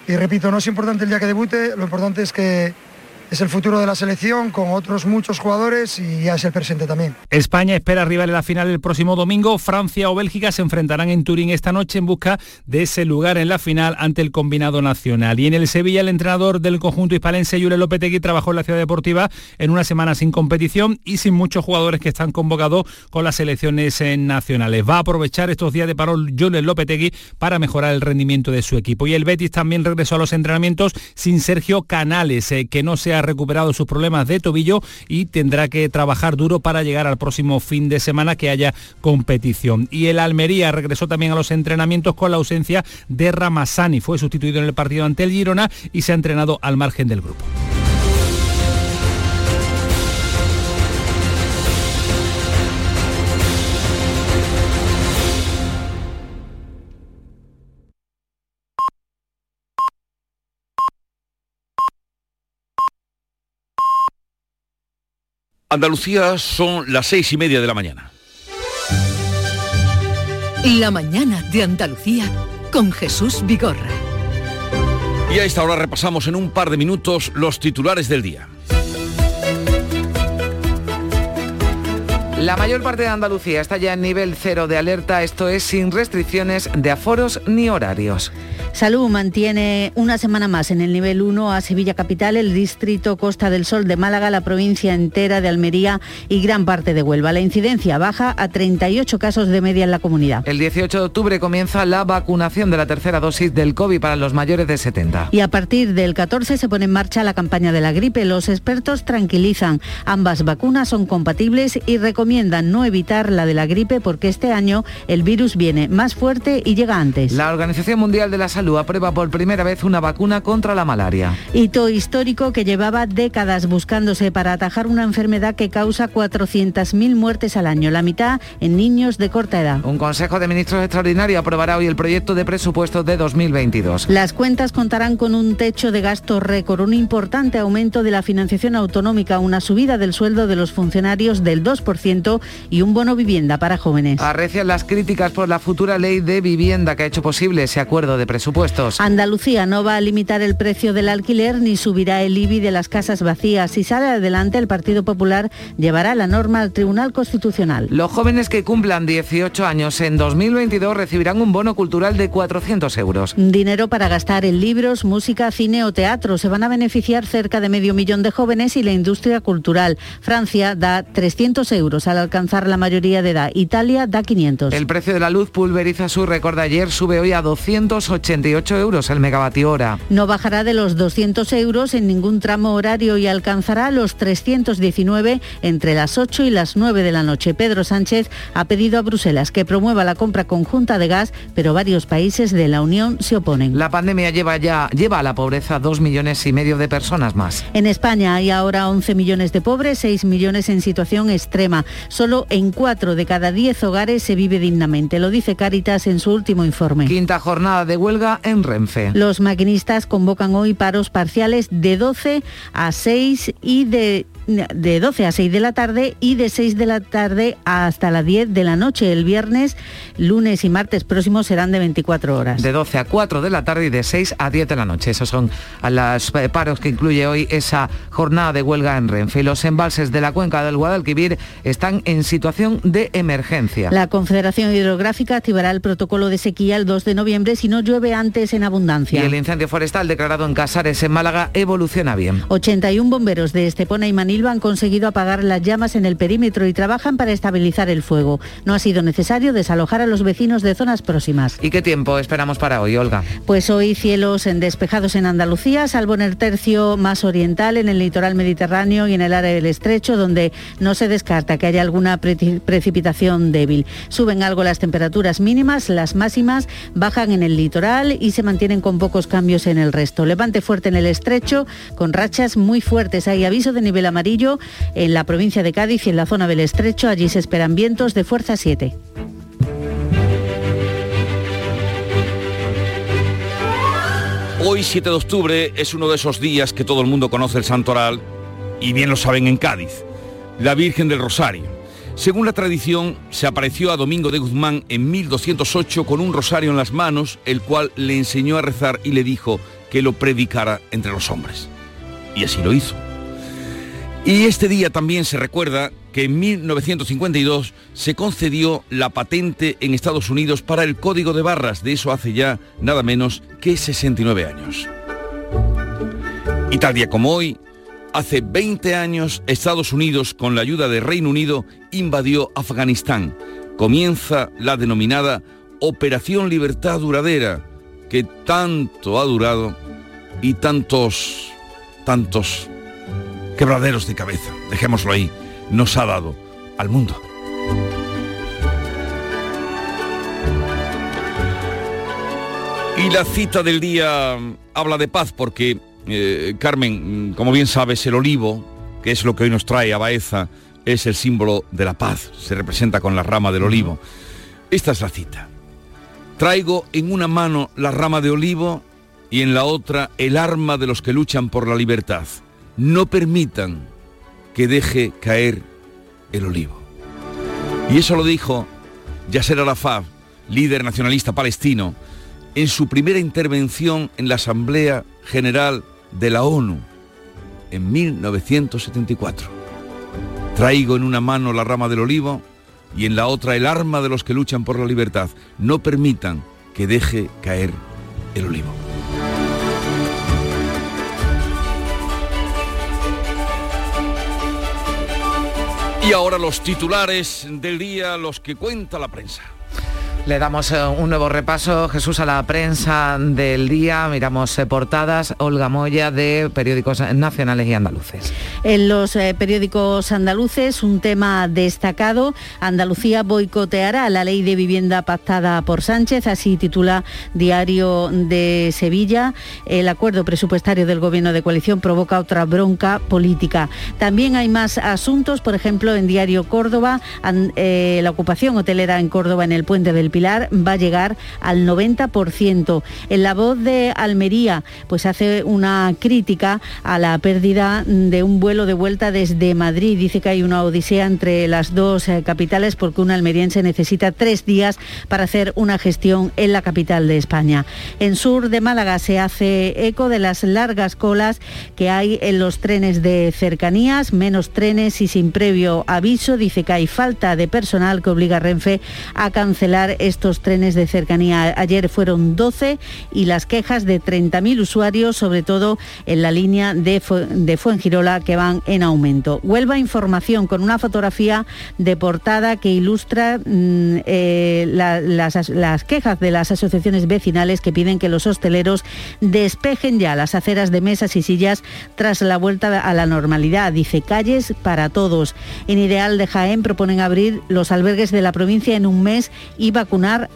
Y repito, no es importante el día que debute, lo importante es que es el futuro de la selección con otros muchos jugadores y ya es el presente también. España espera rival en la final el próximo domingo. Francia o Bélgica se enfrentarán en Turín esta noche en busca de ese lugar en la final ante el combinado nacional. Y en el Sevilla el entrenador del conjunto hispalense, Yule Lopetegui, trabajó en la ciudad deportiva en una semana sin competición y sin muchos jugadores que están convocados con las selecciones eh, nacionales. Va a aprovechar estos días de parol Yule Lopetegui para mejorar el rendimiento de su equipo. Y el Betis también regresó a los entrenamientos sin Sergio Canales, eh, que no se ha recuperado sus problemas de tobillo y tendrá que trabajar duro para llegar al próximo fin de semana que haya competición. Y el Almería regresó también a los entrenamientos con la ausencia de Ramazani. Fue sustituido en el partido ante el Girona y se ha entrenado al margen del grupo. Andalucía son las seis y media de la mañana. La mañana de Andalucía con Jesús Vigorra. Y a esta hora repasamos en un par de minutos los titulares del día. La mayor parte de Andalucía está ya en nivel cero de alerta, esto es sin restricciones de aforos ni horarios. Salud mantiene una semana más en el nivel 1 a Sevilla Capital, el distrito Costa del Sol de Málaga, la provincia entera de Almería y gran parte de Huelva. La incidencia baja a 38 casos de media en la comunidad. El 18 de octubre comienza la vacunación de la tercera dosis del COVID para los mayores de 70. Y a partir del 14 se pone en marcha la campaña de la gripe. Los expertos tranquilizan. Ambas vacunas son compatibles y recomiendan no evitar la de la gripe porque este año el virus viene más fuerte y llega antes. La Organización Mundial de la Salud aprueba por primera vez una vacuna contra la malaria. Hito histórico que llevaba décadas buscándose para atajar una enfermedad que causa 400.000 muertes al año, la mitad en niños de corta edad. Un Consejo de Ministros extraordinario aprobará hoy el proyecto de presupuestos de 2022. Las cuentas contarán con un techo de gasto récord, un importante aumento de la financiación autonómica, una subida del sueldo de los funcionarios del 2% y un bono vivienda para jóvenes. Arrecian las críticas por la futura ley de vivienda que ha hecho posible ese acuerdo de presupuesto. Andalucía no va a limitar el precio del alquiler ni subirá el IBI de las casas vacías. Si sale adelante, el Partido Popular llevará la norma al Tribunal Constitucional. Los jóvenes que cumplan 18 años en 2022 recibirán un bono cultural de 400 euros. Dinero para gastar en libros, música, cine o teatro. Se van a beneficiar cerca de medio millón de jóvenes y la industria cultural. Francia da 300 euros al alcanzar la mayoría de edad. Italia da 500. El precio de la luz pulveriza su récord de ayer, sube hoy a 280 euros el megavatio hora. No bajará de los 200 euros en ningún tramo horario y alcanzará los 319 entre las 8 y las 9 de la noche. Pedro Sánchez ha pedido a Bruselas que promueva la compra conjunta de gas, pero varios países de la Unión se oponen. La pandemia lleva ya lleva a la pobreza dos millones y medio de personas más. En España hay ahora 11 millones de pobres, 6 millones en situación extrema. Solo en 4 de cada 10 hogares se vive dignamente. Lo dice Cáritas en su último informe. Quinta jornada de huelga en Renfe. Los maquinistas convocan hoy paros parciales de 12 a 6 y de de 12 a 6 de la tarde y de 6 de la tarde hasta las 10 de la noche. El viernes, lunes y martes próximos serán de 24 horas. De 12 a 4 de la tarde y de 6 a 10 de la noche. Esos son los paros que incluye hoy esa jornada de huelga en Renfe. Los embalses de la cuenca del Guadalquivir están en situación de emergencia. La Confederación Hidrográfica activará el protocolo de sequía el 2 de noviembre si no llueve antes en abundancia. Y el incendio forestal declarado en Casares, en Málaga, evoluciona bien. 81 bomberos de Estepona y Manila Han conseguido apagar las llamas en el perímetro y trabajan para estabilizar el fuego. No ha sido necesario desalojar a los vecinos de zonas próximas. ¿Y qué tiempo esperamos para hoy, Olga? Pues hoy cielos en despejados en Andalucía, salvo en el tercio más oriental, en el litoral mediterráneo y en el área del estrecho, donde no se descarta que haya alguna precipitación débil. Suben algo las temperaturas mínimas, las máximas bajan en el litoral y se mantienen con pocos cambios en el resto. Levante fuerte en el estrecho, con rachas muy fuertes. Hay aviso de nivel amarillo en la provincia de Cádiz y en la zona del estrecho. Allí se esperan vientos de fuerza 7. Hoy, 7 de octubre, es uno de esos días que todo el mundo conoce el santoral, y bien lo saben en Cádiz, la Virgen del Rosario. Según la tradición, se apareció a Domingo de Guzmán en 1208 con un rosario en las manos, el cual le enseñó a rezar y le dijo que lo predicara entre los hombres. Y así lo hizo. Y este día también se recuerda que en 1952 se concedió la patente en Estados Unidos para el código de barras, de eso hace ya nada menos que 69 años. Y tal día como hoy, hace 20 años Estados Unidos, con la ayuda de Reino Unido, invadió Afganistán. Comienza la denominada Operación Libertad Duradera, que tanto ha durado y tantos, tantos quebraderos de cabeza, dejémoslo ahí, nos ha dado al mundo. Y la cita del día habla de paz porque, eh, Carmen, como bien sabes, el olivo, que es lo que hoy nos trae a Baeza, es el símbolo de la paz, se representa con la rama del olivo. Esta es la cita. Traigo en una mano la rama de olivo y en la otra el arma de los que luchan por la libertad no permitan que deje caer el olivo. Y eso lo dijo Yasser Arafat, líder nacionalista palestino, en su primera intervención en la Asamblea General de la ONU en 1974. Traigo en una mano la rama del olivo y en la otra el arma de los que luchan por la libertad. No permitan que deje caer el olivo. Y ahora los titulares del día, los que cuenta la prensa. Le damos eh, un nuevo repaso, Jesús, a la prensa del día. Miramos eh, portadas. Olga Moya de periódicos nacionales y andaluces. En los eh, periódicos andaluces, un tema destacado. Andalucía boicoteará la ley de vivienda pactada por Sánchez, así titula Diario de Sevilla. El acuerdo presupuestario del gobierno de coalición provoca otra bronca política. También hay más asuntos, por ejemplo, en Diario Córdoba, la ocupación hotelera en Córdoba en el puente del Pilar va a llegar al 90%. En la voz de Almería, pues hace una crítica a la pérdida de un vuelo de vuelta desde Madrid. Dice que hay una odisea entre las dos eh, capitales porque un almeriense necesita tres días para hacer una gestión en la capital de España. En sur de Málaga se hace eco de las largas colas que hay en los trenes de cercanías, menos trenes y sin previo aviso. Dice que hay falta de personal que obliga a Renfe a cancelar estos trenes de cercanía. Ayer fueron 12 y las quejas de 30.000 usuarios, sobre todo en la línea de, de Fuengirola, que van en aumento. Huelva Información con una fotografía de portada que ilustra mm, eh, las, las quejas de las asociaciones vecinales que piden que los hosteleros despejen ya las aceras de mesas y sillas tras la vuelta a la normalidad. Dice calles para todos. En Ideal de Jaén proponen abrir los albergues de la provincia en un mes y vacunar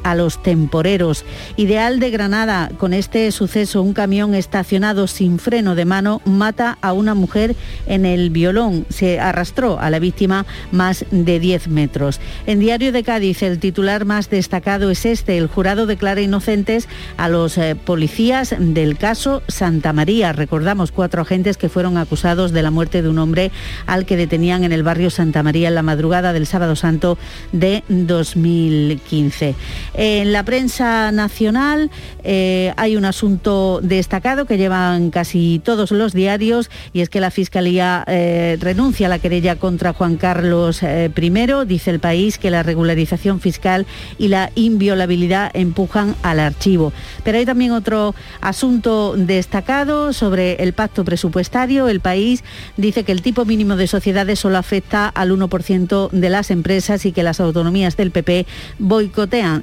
a los temporeros. Ideal de Granada, con este suceso, un camión estacionado sin freno de mano mata a una mujer en el violón. Se arrastró a la víctima más de 10 metros. En Diario de Cádiz, el titular más destacado es este. El jurado declara inocentes a los eh, policías del caso Santa María. Recordamos cuatro agentes que fueron acusados de la muerte de un hombre al que detenían en el barrio Santa María en la madrugada del sábado santo de 2015. En la prensa nacional eh, hay un asunto destacado que llevan casi todos los diarios y es que la Fiscalía eh, renuncia a la querella contra Juan Carlos eh, I. Dice el país que la regularización fiscal y la inviolabilidad empujan al archivo. Pero hay también otro asunto destacado sobre el pacto presupuestario. El país dice que el tipo mínimo de sociedades solo afecta al 1% de las empresas y que las autonomías del PP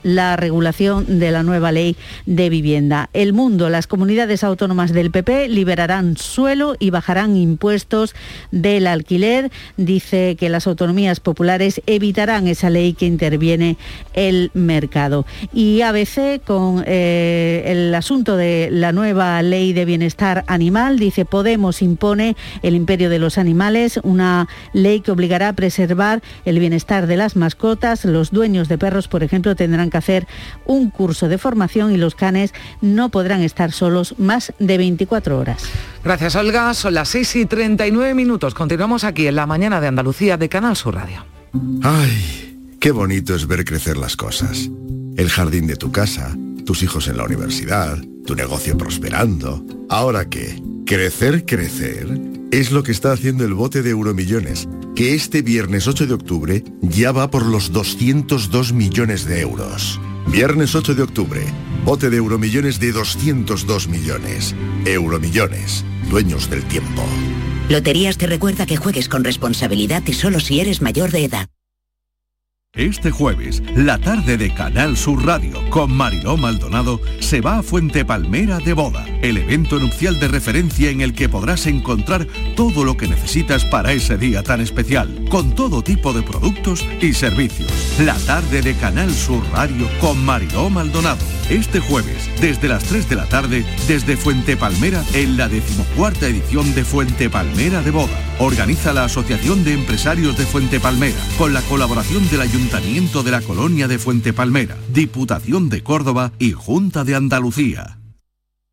la regulación de la nueva ley de vivienda. El mundo, las comunidades autónomas del PP liberarán suelo y bajarán impuestos del alquiler. Dice que las autonomías populares evitarán esa ley que interviene el mercado. Y ABC con eh, el asunto de la nueva ley de bienestar animal, dice Podemos impone el imperio de los animales, una ley que obligará a preservar el bienestar de las mascotas. Los dueños de perros, por ejemplo, tendrán que hacer un curso de formación y los canes no podrán estar solos más de 24 horas. Gracias, Olga. Son las 6 y 39 minutos. Continuamos aquí en la mañana de Andalucía de Canal Sur Radio. Ay, qué bonito es ver crecer las cosas. El jardín de tu casa, tus hijos en la universidad, tu negocio prosperando. ¿Ahora qué? Crecer, crecer es lo que está haciendo el bote de Euromillones, que este viernes 8 de octubre ya va por los 202 millones de euros. Viernes 8 de octubre, bote de Euromillones de 202 millones. Euromillones, dueños del tiempo. Loterías te recuerda que juegues con responsabilidad y solo si eres mayor de edad. Este jueves, la tarde de Canal Sur Radio con Mariló Maldonado se va a Fuente Palmera de Boda, el evento nupcial de referencia en el que podrás encontrar todo lo que necesitas para ese día tan especial, con todo tipo de productos y servicios. La tarde de Canal Sur Radio con Mariló Maldonado. Este jueves, desde las 3 de la tarde, desde Fuente Palmera, en la decimocuarta edición de Fuente Palmera de Boda. Organiza la Asociación de Empresarios de Fuente Palmera, con la colaboración del Ayuntamiento de la Colonia de Fuente Palmera, Diputación de Córdoba y Junta de Andalucía.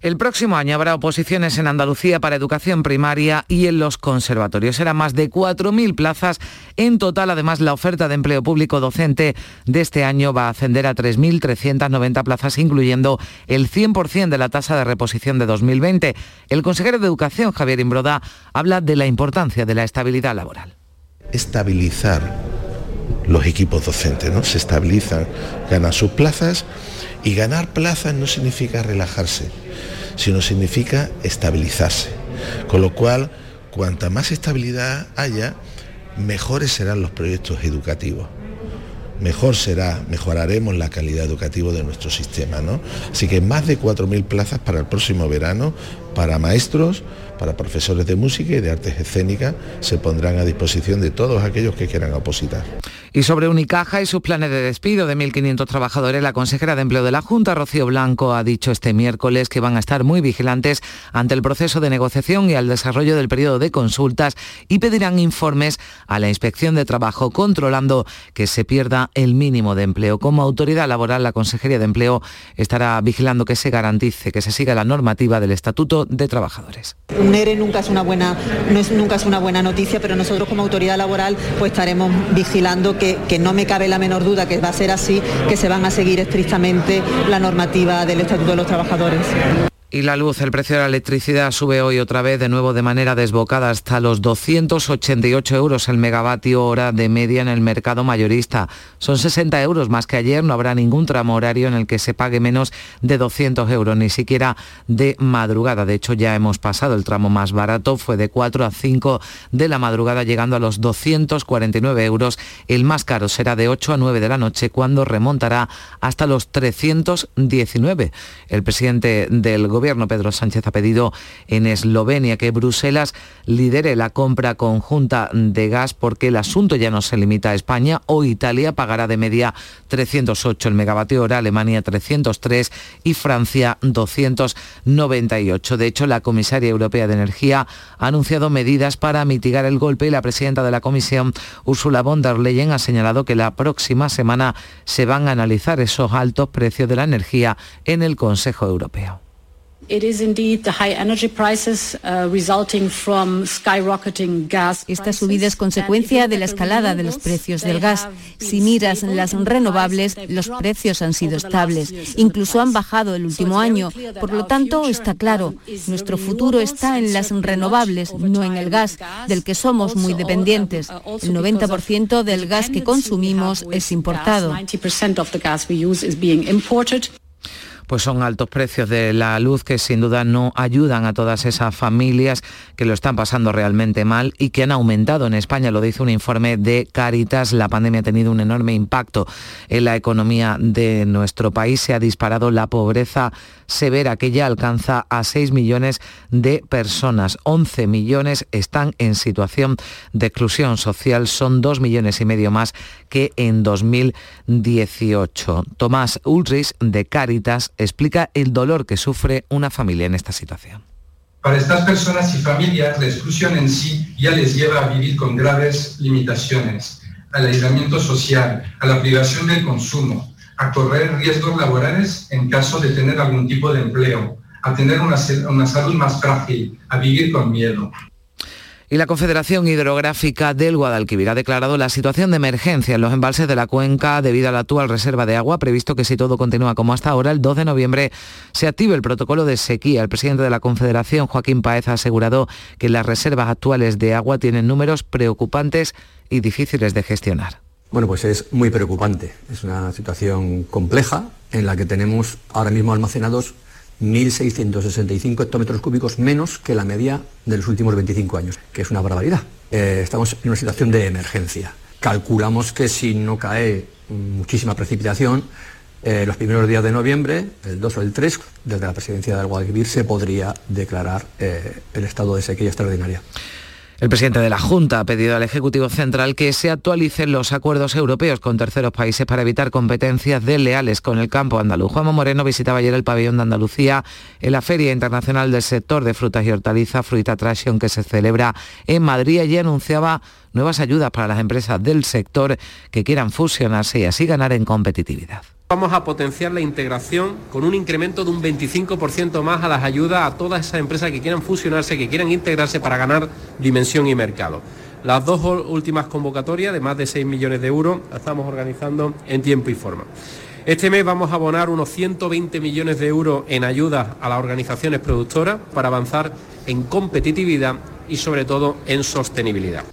El próximo año habrá oposiciones en Andalucía para educación primaria y en los conservatorios. Serán más de 4.000 plazas en total. Además, la oferta de empleo público docente de este año va a ascender a 3.390 plazas, incluyendo el 100% de la tasa de reposición de 2020. El consejero de Educación, Javier Imbroda, habla de la importancia de la estabilidad laboral. Estabilizar los equipos docentes, ¿no? Se estabilizan, ganan sus plazas y ganar plazas no significa relajarse, sino significa estabilizarse. Con lo cual, cuanta más estabilidad haya, mejores serán los proyectos educativos. Mejor será, mejoraremos la calidad educativa de nuestro sistema, ¿no? Así que más de 4.000 plazas para el próximo verano para maestros, para profesores de música y de artes escénicas se pondrán a disposición de todos aquellos que quieran opositar. Y sobre Unicaja y sus planes de despido de 1.500 trabajadores, la consejera de Empleo de la Junta, Rocío Blanco, ha dicho este miércoles que van a estar muy vigilantes ante el proceso de negociación y al desarrollo del periodo de consultas y pedirán informes a la Inspección de Trabajo, controlando que se pierda el mínimo de empleo. Como autoridad laboral, la Consejería de Empleo estará vigilando que se garantice que se siga la normativa del Estatuto de Trabajadores. Un ERE nunca es una buena, nunca es una buena noticia, pero nosotros como autoridad laboral pues estaremos vigilando que, no me cabe la menor duda que va a ser así, que se van a seguir estrictamente la normativa del Estatuto de los Trabajadores. Y la luz, el precio de la electricidad sube hoy otra vez de nuevo de manera desbocada hasta los 288 euros el megavatio hora de media en el mercado mayorista. Son 60 euros más que ayer, no habrá ningún tramo horario en el que se pague menos de 200 euros, ni siquiera de madrugada. De hecho, ya hemos pasado el tramo más barato, fue de 4 a 5 de la madrugada, llegando a los 249 euros. El más caro será de 8 a 9 de la noche, cuando remontará hasta los 319. El presidente del gobierno Pedro Sánchez ha pedido en Eslovenia que Bruselas lidere la compra conjunta de gas porque el asunto ya no se limita a España. o Italia pagará de media 308 el megavatio hora, Alemania 303 y Francia 298. De hecho, la comisaria europea de Energía ha anunciado medidas para mitigar el golpe y la presidenta de la Comisión, Ursula von der Leyen, ha señalado que la próxima semana se van a analizar esos altos precios de la energía en el Consejo Europeo. Esta subida es consecuencia de la escalada de los precios del gas. Si miras las renovables, los precios han sido estables. Incluso han bajado el último año. Por lo tanto, está claro, nuestro futuro está en las renovables, no en el gas, del que somos muy dependientes. El 90% del gas que consumimos es importado pues son altos precios de la luz que sin duda no ayudan a todas esas familias que lo están pasando realmente mal y que han aumentado en España, lo dice un informe de Caritas. La pandemia ha tenido un enorme impacto en la economía de nuestro país. Se ha disparado la pobreza severa que ya alcanza a 6 millones de personas. 11 millones están en situación de exclusión social. Son 2 millones y medio más que en 2018. Tomás Ulrich de Caritas explica el dolor que sufre una familia en esta situación. Para estas personas y familias, la exclusión en sí ya les lleva a vivir con graves limitaciones, al aislamiento social, a la privación del consumo, a correr riesgos laborales en caso de tener algún tipo de empleo, a tener una, una salud más frágil, a vivir con miedo. Y la Confederación Hidrográfica del Guadalquivir ha declarado la situación de emergencia en los embalses de la cuenca debido a la actual reserva de agua, previsto que si todo continúa como hasta ahora, el 2 de noviembre se active el protocolo de sequía. El presidente de la Confederación, Joaquín Paez, ha asegurado que las reservas actuales de agua tienen números preocupantes y difíciles de gestionar. Bueno, pues es muy preocupante. Es una situación compleja en la que tenemos ahora mismo almacenados 1.665 hectómetros cúbicos menos que la media de los últimos 25 años, que es una barbaridad. Eh, estamos en una situación de emergencia. Calculamos que si no cae muchísima precipitación, eh, los primeros días de noviembre, el 2 o el 3, desde la presidencia del Guadalquivir se podría declarar eh, el estado de sequía extraordinaria. El presidente de la Junta ha pedido al Ejecutivo Central que se actualicen los acuerdos europeos con terceros países para evitar competencias desleales con el campo andaluz. Juanma Moreno visitaba ayer el pabellón de Andalucía en la Feria Internacional del Sector de Frutas y Hortalizas, Fruita Traction, que se celebra en Madrid y anunciaba nuevas ayudas para las empresas del sector que quieran fusionarse y así ganar en competitividad. Vamos a potenciar la integración con un incremento de un 25% más a las ayudas a todas esas empresas que quieran fusionarse, que quieran integrarse para ganar dimensión y mercado. Las dos últimas convocatorias de más de 6 millones de euros las estamos organizando en tiempo y forma. Este mes vamos a abonar unos 120 millones de euros en ayudas a las organizaciones productoras para avanzar en competitividad y sobre todo en sostenibilidad.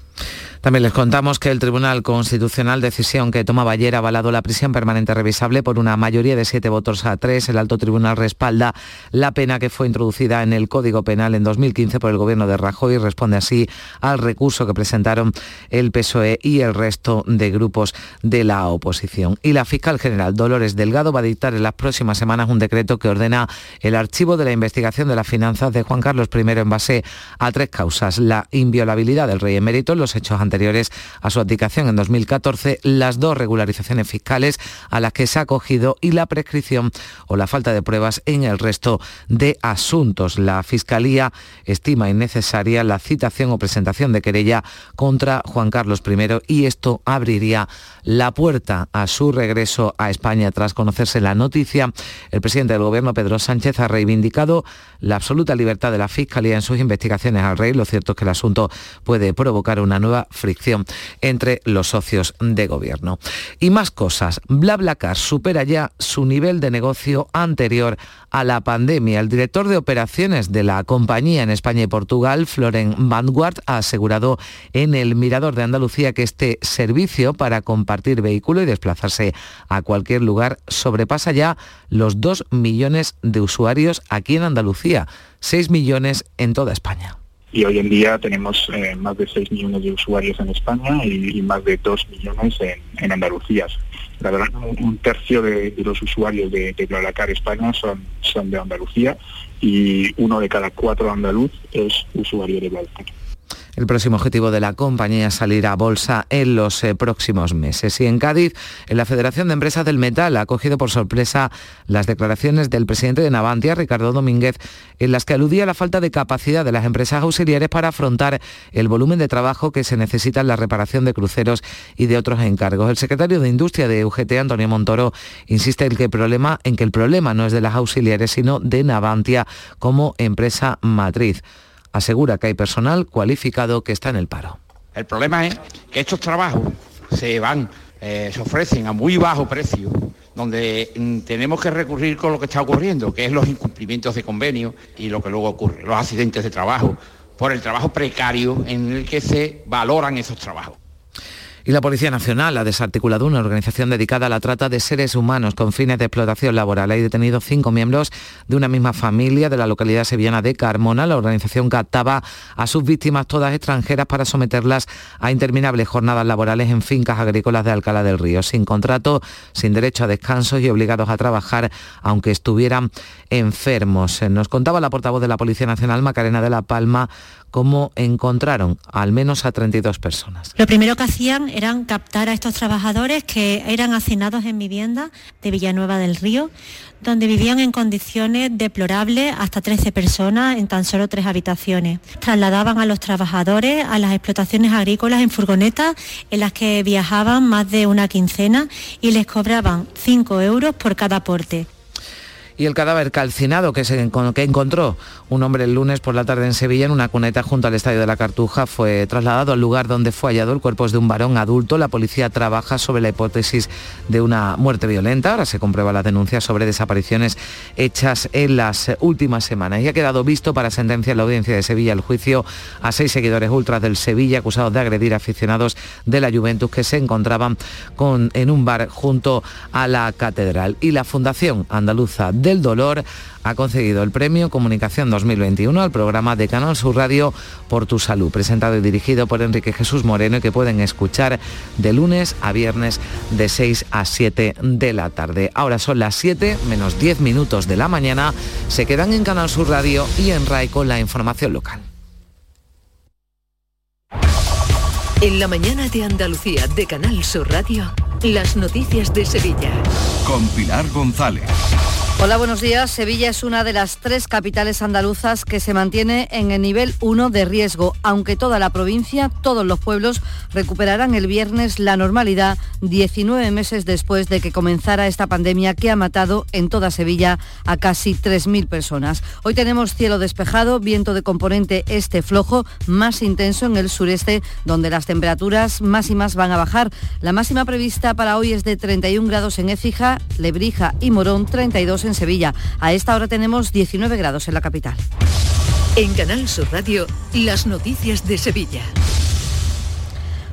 También les contamos que el Tribunal Constitucional, decisión que tomaba ayer, ha avalado la prisión permanente revisable por una mayoría de siete votos a tres. El alto tribunal respalda la pena que fue introducida en el Código Penal en 2015 por el gobierno de Rajoy y responde así al recurso que presentaron el PSOE y el resto de grupos de la oposición. Y la fiscal general Dolores Delgado va a dictar en las próximas semanas un decreto que ordena el archivo de la investigación de las finanzas de Juan Carlos I en base a tres causas. La inviolabilidad del rey emérito, los hechos anteriores anteriores a su abdicación en 2014, las dos regularizaciones fiscales a las que se ha acogido y la prescripción o la falta de pruebas en el resto de asuntos. La Fiscalía estima innecesaria la citación o presentación de querella contra Juan Carlos I y esto abriría la puerta a su regreso a España tras conocerse la noticia. El presidente del Gobierno, Pedro Sánchez, ha reivindicado la absoluta libertad de la Fiscalía en sus investigaciones al rey. Lo cierto es que el asunto puede provocar una nueva fricción entre los socios de gobierno. Y más cosas. BlaBlaCar supera ya su nivel de negocio anterior a la pandemia. El director de operaciones de la compañía en España y Portugal, Floren Vanguard, ha asegurado en el Mirador de Andalucía que este servicio para compartir vehículo y desplazarse a cualquier lugar sobrepasa ya los 2 millones de usuarios aquí en Andalucía, 6 millones en toda España y hoy en día tenemos eh, más de 6 millones de usuarios en España y, más de 2 millones en, Andalucía. La verdad, un tercio de, los usuarios de, de España son, son de Andalucía y uno de cada cuatro andaluz es usuario de BlaBlaCar. El próximo objetivo de la compañía es salir a bolsa en los eh, próximos meses. Y en Cádiz, en la Federación de Empresas del Metal ha cogido por sorpresa las declaraciones del presidente de Navantia, Ricardo Domínguez, en las que aludía a la falta de capacidad de las empresas auxiliares para afrontar el volumen de trabajo que se necesita en la reparación de cruceros y de otros encargos. El secretario de Industria de UGT, Antonio Montoro, insiste en que, el problema, en que el problema no es de las auxiliares, sino de Navantia como empresa matriz asegura que hay personal cualificado que está en el paro. El problema es que estos trabajos se van, eh, se ofrecen a muy bajo precio, donde mm, tenemos que recurrir con lo que está ocurriendo, que es los incumplimientos de convenio y lo que luego ocurre, los accidentes de trabajo, por el trabajo precario en el que se valoran esos trabajos. Y la Policía Nacional ha desarticulado una organización dedicada a la trata de seres humanos con fines de explotación laboral. Hay detenido cinco miembros de una misma familia de la localidad sevillana de Carmona. La organización captaba a sus víctimas todas extranjeras para someterlas a interminables jornadas laborales en fincas agrícolas de Alcalá del Río, sin contrato, sin derecho a descansos y obligados a trabajar aunque estuvieran enfermos. Nos contaba la portavoz de la Policía Nacional, Macarena de la Palma, cómo encontraron al menos a 32 personas. Lo primero que hacían eran captar a estos trabajadores que eran asignados en vivienda de Villanueva del Río, donde vivían en condiciones deplorables hasta 13 personas en tan solo tres habitaciones. Trasladaban a los trabajadores a las explotaciones agrícolas en furgonetas en las que viajaban más de una quincena y les cobraban 5 euros por cada aporte y el cadáver calcinado que, se, que encontró un hombre el lunes por la tarde en Sevilla en una cuneta junto al Estadio de la Cartuja fue trasladado al lugar donde fue hallado el cuerpo de un varón adulto. La policía trabaja sobre la hipótesis de una muerte violenta. Ahora se comprueba la denuncia sobre desapariciones hechas en las últimas semanas. Y ha quedado visto para sentencia en la audiencia de Sevilla el juicio a seis seguidores ultras del Sevilla acusados de agredir aficionados de la Juventus que se encontraban con, en un bar junto a la catedral. Y la Fundación Andaluza del Dolor ha concedido el premio Comunicación 2021 al programa de Canal Sur Radio por tu salud, presentado y dirigido por Enrique Jesús Moreno y que pueden escuchar de lunes a viernes de 6 a 7 de la tarde. Ahora son las 7 menos 10 minutos de la mañana. Se quedan en Canal Sur Radio y en RAI con la información local. En la mañana de Andalucía de Canal Sur Radio, las noticias de Sevilla. Con Pilar González. Hola, buenos días. Sevilla es una de las tres capitales andaluzas que se mantiene en el nivel 1 de riesgo, aunque toda la provincia, todos los pueblos recuperarán el viernes la normalidad 19 meses después de que comenzara esta pandemia que ha matado en toda Sevilla a casi 3.000 personas. Hoy tenemos cielo despejado, viento de componente este flojo, más intenso en el sureste, donde las temperaturas máximas van a bajar. La máxima prevista para hoy es de 31 grados en Écija, Lebrija y Morón, 32 en Sevilla. A esta hora tenemos 19 grados en la capital. En Canal Sur Radio, las noticias de Sevilla.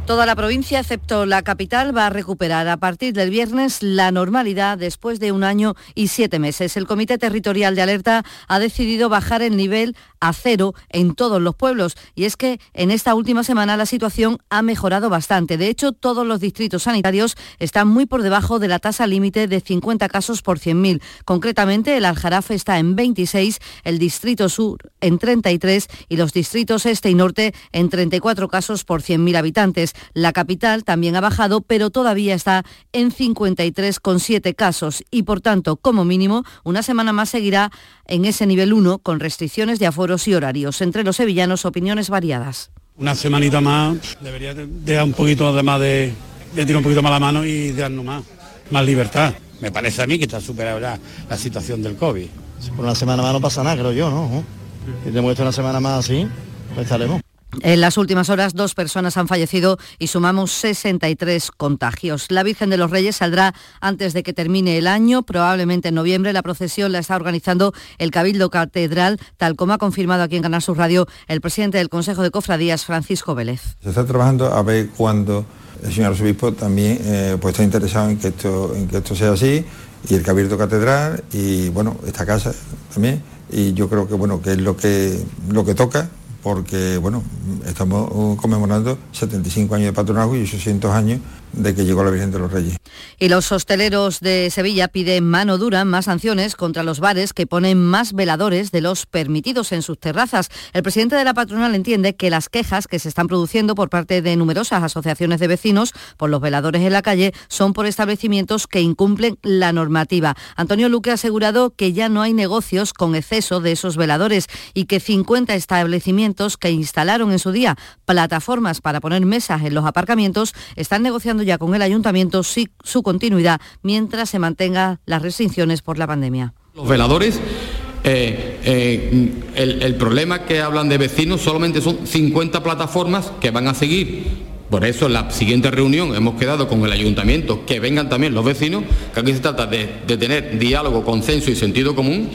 Toda la provincia, excepto la capital, va a recuperar a partir del viernes la normalidad después de un año y siete meses. El Comité Territorial de Alerta ha decidido bajar el nivel a cero en todos los pueblos y es que en esta última semana la situación ha mejorado bastante. De hecho, todos los distritos sanitarios están muy por debajo de la tasa límite de 50 casos por 100.000. Concretamente, el Aljarafe está en 26, el Distrito Sur en 33 y los distritos Este y Norte en 34 casos por 100.000 habitantes. La capital también ha bajado, pero todavía está en 53,7 casos y, por tanto, como mínimo, una semana más seguirá en ese nivel 1 con restricciones de aforos y horarios. Entre los sevillanos, opiniones variadas. Una semanita más debería dejar un poquito de más de, de tirar un poquito más la mano y darnos más, más libertad. Me parece a mí que está superada la situación del COVID. por una semana más no pasa nada, creo yo, ¿no? Si tenemos que estar una semana más así, pues estaremos. En las últimas horas, dos personas han fallecido y sumamos 63 contagios. La Virgen de los Reyes saldrá antes de que termine el año, probablemente en noviembre. La procesión la está organizando el Cabildo Catedral, tal como ha confirmado aquí en Canal Sur Radio el presidente del Consejo de Cofradías, Francisco Vélez. Se está trabajando a ver cuándo el señor arzobispo también eh, pues está interesado en que, esto, en que esto sea así, y el Cabildo Catedral, y bueno, esta casa también. Y yo creo que bueno, que es lo que, lo que toca porque bueno, estamos uh, conmemorando 75 años de patronazgo y 800 años de que llegó la Virgen de los Reyes. Y los hosteleros de Sevilla piden mano dura, más sanciones contra los bares que ponen más veladores de los permitidos en sus terrazas. El presidente de la patronal entiende que las quejas que se están produciendo por parte de numerosas asociaciones de vecinos por los veladores en la calle son por establecimientos que incumplen la normativa. Antonio Luque ha asegurado que ya no hay negocios con exceso de esos veladores y que 50 establecimientos que instalaron en su día plataformas para poner mesas en los aparcamientos están negociando ya con el ayuntamiento su continuidad mientras se mantengan las restricciones por la pandemia. Los veladores eh, eh, el, problema que hablan de vecinos solamente son 50 plataformas que van a seguir. Por eso en la siguiente reunión hemos quedado con el ayuntamiento que vengan también los vecinos, que aquí se trata de, de tener diálogo, consenso y sentido común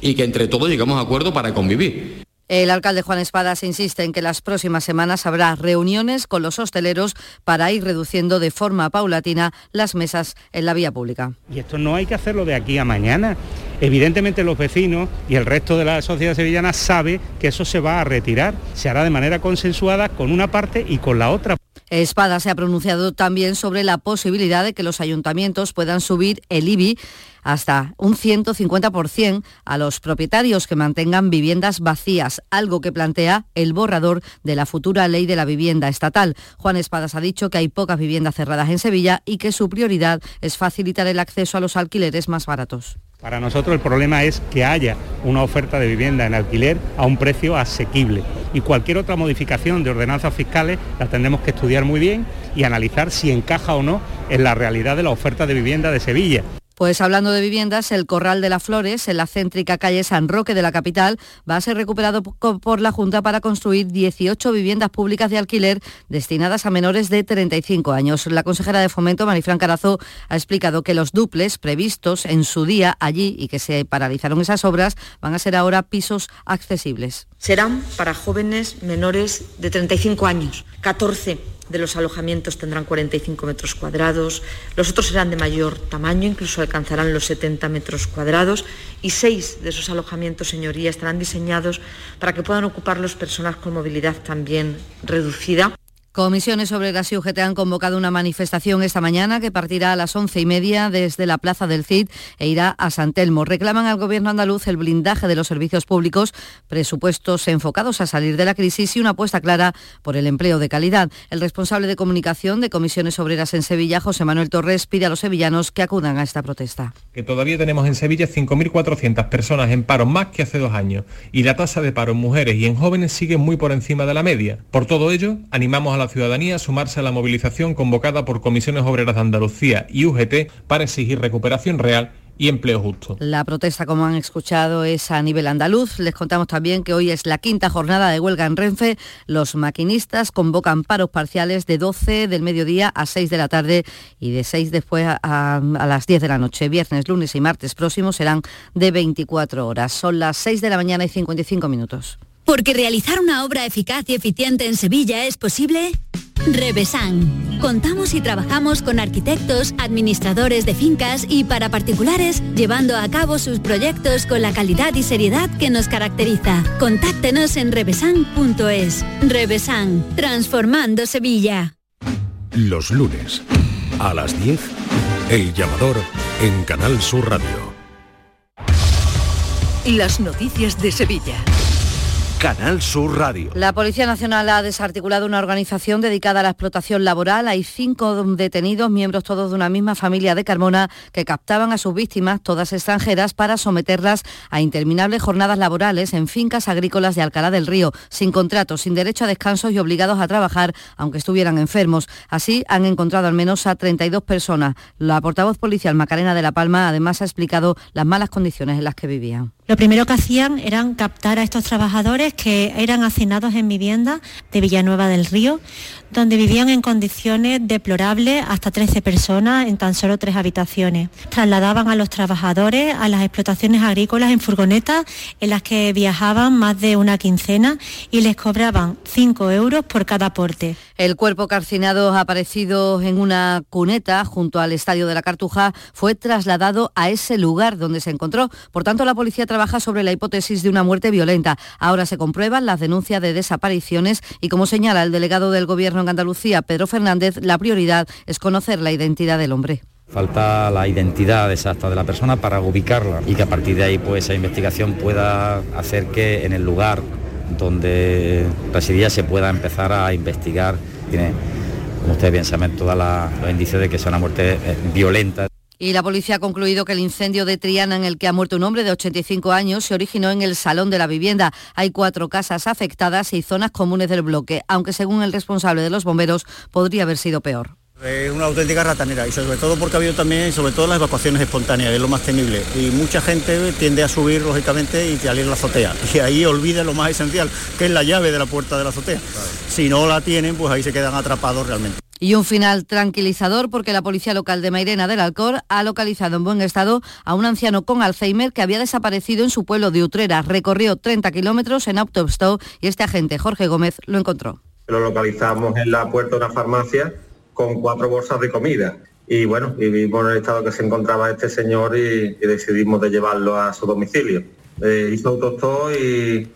y que entre todos llegamos a acuerdo para convivir. El alcalde Juan Espadas insiste en que las próximas semanas habrá reuniones con los hosteleros para ir reduciendo de forma paulatina las mesas en la vía pública. Y esto no hay que hacerlo de aquí a mañana. Evidentemente los vecinos y el resto de la sociedad sevillana sabe que eso se va a retirar. Se hará de manera consensuada con una parte y con la otra. Espada se ha pronunciado también sobre la posibilidad de que los ayuntamientos puedan subir el IBI hasta un 150% a los propietarios que mantengan viviendas vacías, algo que plantea el borrador de la futura ley de la vivienda estatal. Juan Espadas ha dicho que hay pocas viviendas cerradas en Sevilla y que su prioridad es facilitar el acceso a los alquileres más baratos. Para nosotros el problema es que haya una oferta de vivienda en alquiler a un precio asequible y cualquier otra modificación de ordenanzas fiscales la tendremos que estudiar muy bien y analizar si encaja o no en la realidad de la oferta de vivienda de Sevilla. Pues hablando de viviendas, el Corral de las Flores, en la céntrica calle San Roque de la capital, va a ser recuperado por la Junta para construir 18 viviendas públicas de alquiler destinadas a menores de 35 años. La consejera de Fomento, Marifran Carazo, ha explicado que los duples previstos en su día allí y que se paralizaron esas obras van a ser ahora pisos accesibles. Serán para jóvenes menores de 35 años, 14 de los alojamientos tendrán 45 metros cuadrados, los otros serán de mayor tamaño, incluso alcanzarán los 70 metros cuadrados y seis de esos alojamientos, señoría, estarán diseñados para que puedan ocuparlos personas con movilidad también reducida. Comisiones Obreras y UGT han convocado una manifestación esta mañana que partirá a las once y media desde la Plaza del Cid e irá a San Telmo. Reclaman al Gobierno andaluz el blindaje de los servicios públicos, presupuestos enfocados a salir de la crisis y una apuesta clara por el empleo de calidad. El responsable de comunicación de Comisiones Obreras en Sevilla, José Manuel Torres, pide a los sevillanos que acudan a esta protesta. Que todavía tenemos en Sevilla 5.400 personas en paro más que hace dos años y la tasa de paro en mujeres y en jóvenes sigue muy por encima de la media. Por todo ello, animamos a la ciudadanía sumarse a la movilización convocada por Comisiones Obreras de Andalucía y UGT para exigir recuperación real y empleo justo. La protesta, como han escuchado, es a nivel andaluz. Les contamos también que hoy es la quinta jornada de huelga en Renfe. Los maquinistas convocan paros parciales de 12 del mediodía a 6 de la tarde y de 6 después a las 10 de la noche. Viernes, lunes y martes próximos serán de 24 horas. Son las 6 de la mañana y 55 minutos. Porque realizar una obra eficaz y eficiente en Sevilla es posible. Revesan. Contamos y trabajamos con arquitectos, administradores de fincas y para particulares, llevando a cabo sus proyectos con la calidad y seriedad que nos caracteriza. Contáctenos en revesan.es. Revesan, transformando Sevilla. Los lunes, a las 10, El Llamador en Canal Sur Radio. Las noticias de Sevilla. Canal Sur Radio. La Policía Nacional ha desarticulado una organización dedicada a la explotación laboral. Hay cinco detenidos, miembros todos de una misma familia de Carmona, que captaban a sus víctimas, todas extranjeras, para someterlas a interminables jornadas laborales en fincas agrícolas de Alcalá del Río, sin contrato, sin derecho a descansos y obligados a trabajar, aunque estuvieran enfermos. Así han encontrado al menos a 32 personas. La portavoz policial Macarena de la Palma además ha explicado las malas condiciones en las que vivían. Lo primero que hacían eran captar a estos trabajadores que eran asignados en vivienda de Villanueva del Río, donde vivían en condiciones deplorables hasta 13 personas en tan solo tres habitaciones. Trasladaban a los trabajadores a las explotaciones agrícolas en furgonetas en las que viajaban más de una quincena y les cobraban 5 euros por cada aporte. El cuerpo calcinado aparecido en una cuneta junto al estadio de la Cartuja fue trasladado a ese lugar donde se encontró. Por tanto, la policía trabaja sobre la hipótesis de una muerte violenta. Ahora se comprueban las denuncias de desapariciones y como señala el delegado del Gobierno en Andalucía, Pedro Fernández, la prioridad es conocer la identidad del hombre. Falta la identidad exacta de la persona para ubicarla y que a partir de ahí pues esa investigación pueda hacer que en el lugar donde residía se pueda empezar a investigar. Tiene, como ustedes bien saben, todos los indicios de que sea una muerte eh, violenta. Y la policía ha concluido que el incendio de Triana en el que ha muerto un hombre de 85 años se originó en el salón de la vivienda. Hay cuatro casas afectadas y zonas comunes del bloque, aunque según el responsable de los bomberos podría haber sido peor. Es una auténtica ratanera y sobre todo porque ha habido también, sobre todo las evacuaciones espontáneas, es lo más temible. Y mucha gente tiende a subir, lógicamente, y salir a la azotea. Y ahí olvida lo más esencial, que es la llave de la puerta de la azotea. Si no la tienen, pues ahí se quedan atrapados realmente. Y un final tranquilizador porque la policía local de Mairena del Alcor ha localizado en buen estado a un anciano con Alzheimer que había desaparecido en su pueblo de Utrera. Recorrió 30 kilómetros en autostop y este agente, Jorge Gómez, lo encontró. Lo localizamos en la puerta de una farmacia con cuatro bolsas de comida. Y bueno, vivimos en el estado que se encontraba este señor y, y decidimos de llevarlo a su domicilio. Eh, hizo autostop y,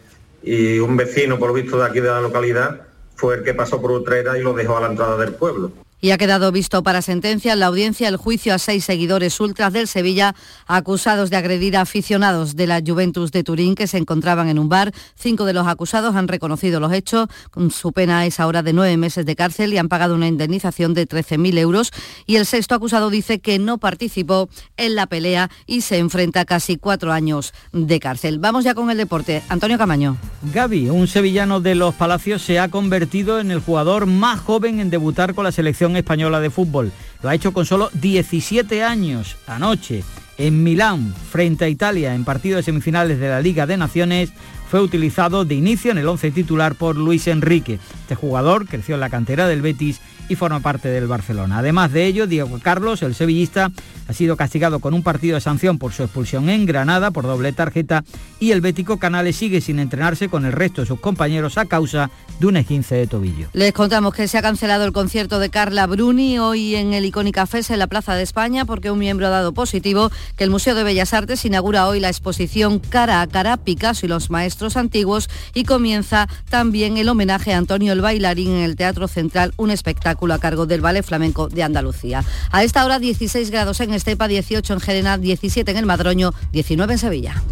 y un vecino, por lo visto, de aquí de la localidad, fue el que pasó por Utrera y lo dejó a la entrada del pueblo. Y ha quedado visto para sentencia en la audiencia el juicio a seis seguidores ultras del Sevilla acusados de agredir a aficionados de la Juventus de Turín que se encontraban en un bar. Cinco de los acusados han reconocido los hechos. Su pena es ahora de nueve meses de cárcel y han pagado una indemnización de 13.000 euros. Y el sexto acusado dice que no participó en la pelea y se enfrenta a casi cuatro años de cárcel. Vamos ya con el deporte. Antonio Camaño. Gaby, un sevillano de los Palacios, se ha convertido en el jugador más joven en debutar con la selección española de fútbol. Lo ha hecho con solo 17 años. Anoche, en Milán, frente a Italia, en partido de semifinales de la Liga de Naciones, fue utilizado de inicio en el 11 titular por Luis Enrique. Este jugador creció en la cantera del Betis y forma parte del Barcelona. Además de ello, Diego Carlos, el sevillista, ha sido castigado con un partido de sanción por su expulsión en Granada por doble tarjeta y el bético Canales sigue sin entrenarse con el resto de sus compañeros a causa de un esguince de tobillo. Les contamos que se ha cancelado el concierto de Carla Bruni hoy en el Icónica Fes en la Plaza de España porque un miembro ha dado positivo, que el Museo de Bellas Artes inaugura hoy la exposición Cara a Cara, Picasso y los Maestros Antiguos y comienza también el homenaje a Antonio el Bailarín en el Teatro Central, un espectáculo a cargo del Ballet Flamenco de Andalucía. A esta hora 16 grados en Estepa, 18 en Gerena, 17 en el Madroño, 19 en Sevilla.